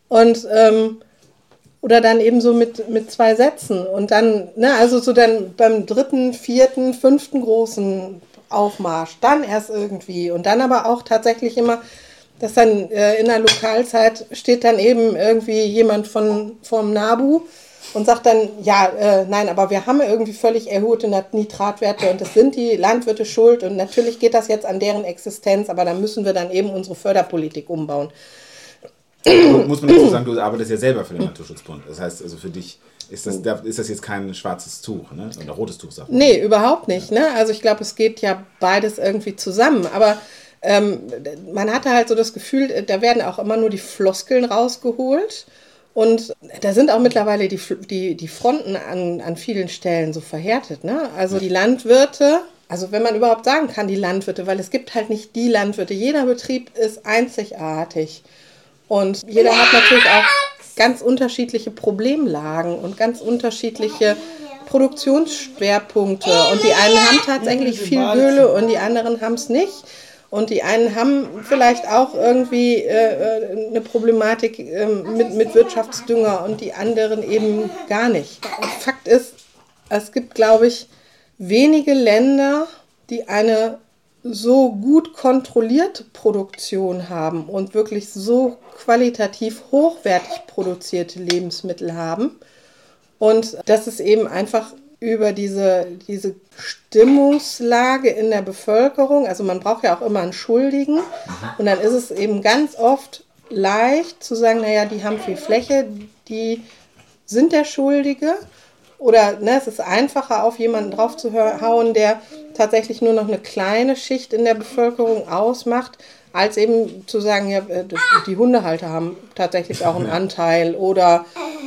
Und ähm, oder dann eben so mit, mit zwei Sätzen. Und dann, ne, also so dann beim dritten, vierten, fünften großen Aufmarsch, dann erst irgendwie. Und dann aber auch tatsächlich immer, dass dann äh, in der Lokalzeit steht dann eben irgendwie jemand von, vom NABU und sagt dann, ja, äh, nein, aber wir haben irgendwie völlig erhöhte Nitratwerte und das sind die Landwirte schuld und natürlich geht das jetzt an deren Existenz, aber da müssen wir dann eben unsere Förderpolitik umbauen. Muss man dazu sagen, du arbeitest ja selber für den Naturschutzbund. Das heißt, also für dich ist das, da- ist das jetzt kein schwarzes Tuch, ne? Oder rotes Tuch, sagt. Nee, überhaupt nicht. Ne? Also ich glaube, es geht ja beides irgendwie zusammen. Aber ähm, man hatte halt so das Gefühl, da werden auch immer nur die Floskeln rausgeholt. Und da sind auch mittlerweile die, die, die Fronten an, an vielen Stellen so verhärtet. Ne? Also die Landwirte, also wenn man überhaupt sagen kann, die Landwirte, weil es gibt halt nicht die Landwirte. Jeder Betrieb ist einzigartig. Und jeder hat natürlich auch ganz unterschiedliche Problemlagen und ganz unterschiedliche Produktionsschwerpunkte. Und die einen haben tatsächlich viel Gülle und die anderen haben es nicht. Und die einen haben vielleicht auch irgendwie äh, äh, eine Problematik ähm, mit, mit Wirtschaftsdünger und die anderen eben gar nicht. Fakt ist, es gibt, glaube ich, wenige Länder, die eine so gut kontrollierte Produktion haben und wirklich so qualitativ hochwertig produzierte Lebensmittel haben. Und das ist eben einfach über diese, diese Stimmungslage in der Bevölkerung, also man braucht ja auch immer einen Schuldigen, und dann ist es eben ganz oft leicht zu sagen, naja, die haben viel Fläche, die sind der Schuldige. Oder ne, es ist einfacher, auf jemanden drauf zu hauen, der tatsächlich nur noch eine kleine Schicht in der Bevölkerung ausmacht, als eben zu sagen, ja, äh, die Hundehalter haben tatsächlich auch einen Anteil. Oder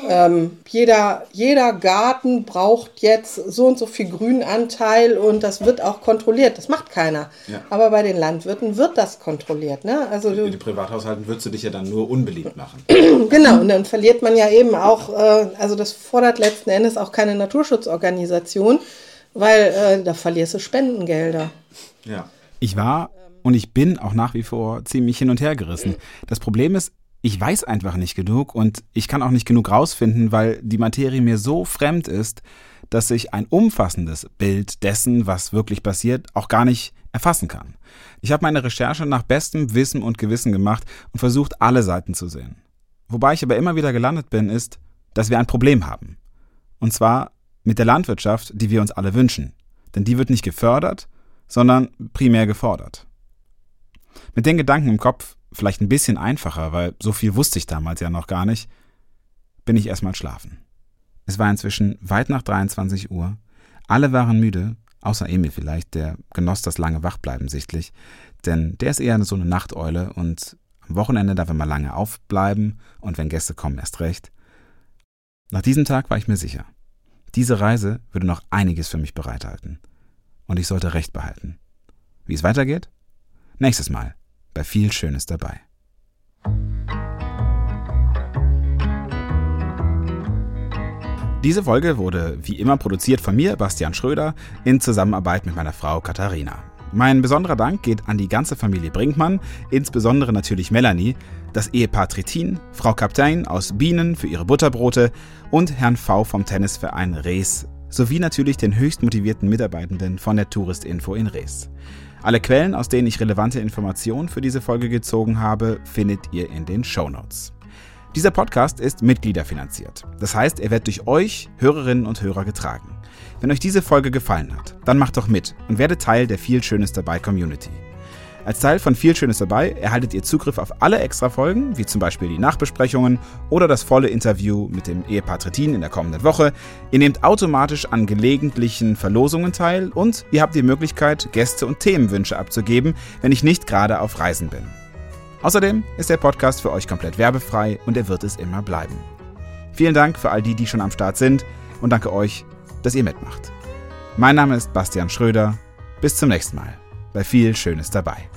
ähm, jeder, jeder Garten braucht jetzt so und so viel Grünanteil und das wird auch kontrolliert. Das macht keiner. Ja. Aber bei den Landwirten wird das kontrolliert. Ne? Also du, In den Privathaushalten würdest du dich ja dann nur unbeliebt machen. genau, und dann verliert man ja eben auch, äh, also das fordert letzten Endes auch keine Naturschutzorganisation, weil äh, da verlierst du Spendengelder. Ja. Ich war und ich bin auch nach wie vor ziemlich hin und her gerissen. Das Problem ist, ich weiß einfach nicht genug und ich kann auch nicht genug rausfinden, weil die Materie mir so fremd ist, dass ich ein umfassendes Bild dessen, was wirklich passiert, auch gar nicht erfassen kann. Ich habe meine Recherche nach bestem Wissen und Gewissen gemacht und versucht, alle Seiten zu sehen. Wobei ich aber immer wieder gelandet bin, ist, dass wir ein Problem haben. Und zwar mit der Landwirtschaft, die wir uns alle wünschen. Denn die wird nicht gefördert, sondern primär gefordert. Mit den Gedanken im Kopf, vielleicht ein bisschen einfacher, weil so viel wusste ich damals ja noch gar nicht, bin ich erstmal schlafen. Es war inzwischen weit nach 23 Uhr. Alle waren müde, außer Emil vielleicht, der genoss das lange Wachbleiben sichtlich, denn der ist eher so eine Nachteule und am Wochenende darf er mal lange aufbleiben und wenn Gäste kommen, erst recht. Nach diesem Tag war ich mir sicher. Diese Reise würde noch einiges für mich bereithalten. Und ich sollte Recht behalten. Wie es weitergeht? Nächstes Mal bei viel Schönes dabei. Diese Folge wurde wie immer produziert von mir, Bastian Schröder, in Zusammenarbeit mit meiner Frau Katharina. Mein besonderer Dank geht an die ganze Familie Brinkmann, insbesondere natürlich Melanie, das Ehepaar Trittin, Frau Kaptein aus Bienen für ihre Butterbrote und Herrn V vom Tennisverein Rees, sowie natürlich den höchst motivierten Mitarbeitenden von der Touristinfo in Rees. Alle Quellen, aus denen ich relevante Informationen für diese Folge gezogen habe, findet ihr in den Show Notes. Dieser Podcast ist mitgliederfinanziert. Das heißt, er wird durch euch, Hörerinnen und Hörer, getragen. Wenn euch diese Folge gefallen hat, dann macht doch mit und werdet Teil der Viel Schönes dabei Community. Als Teil von Viel Schönes dabei erhaltet ihr Zugriff auf alle Extra-Folgen, wie zum Beispiel die Nachbesprechungen oder das volle Interview mit dem Ehepaar Trittin in der kommenden Woche. Ihr nehmt automatisch an gelegentlichen Verlosungen teil und ihr habt die Möglichkeit, Gäste und Themenwünsche abzugeben, wenn ich nicht gerade auf Reisen bin. Außerdem ist der Podcast für euch komplett werbefrei und er wird es immer bleiben. Vielen Dank für all die, die schon am Start sind und danke euch, dass ihr mitmacht. Mein Name ist Bastian Schröder. Bis zum nächsten Mal bei viel Schönes dabei.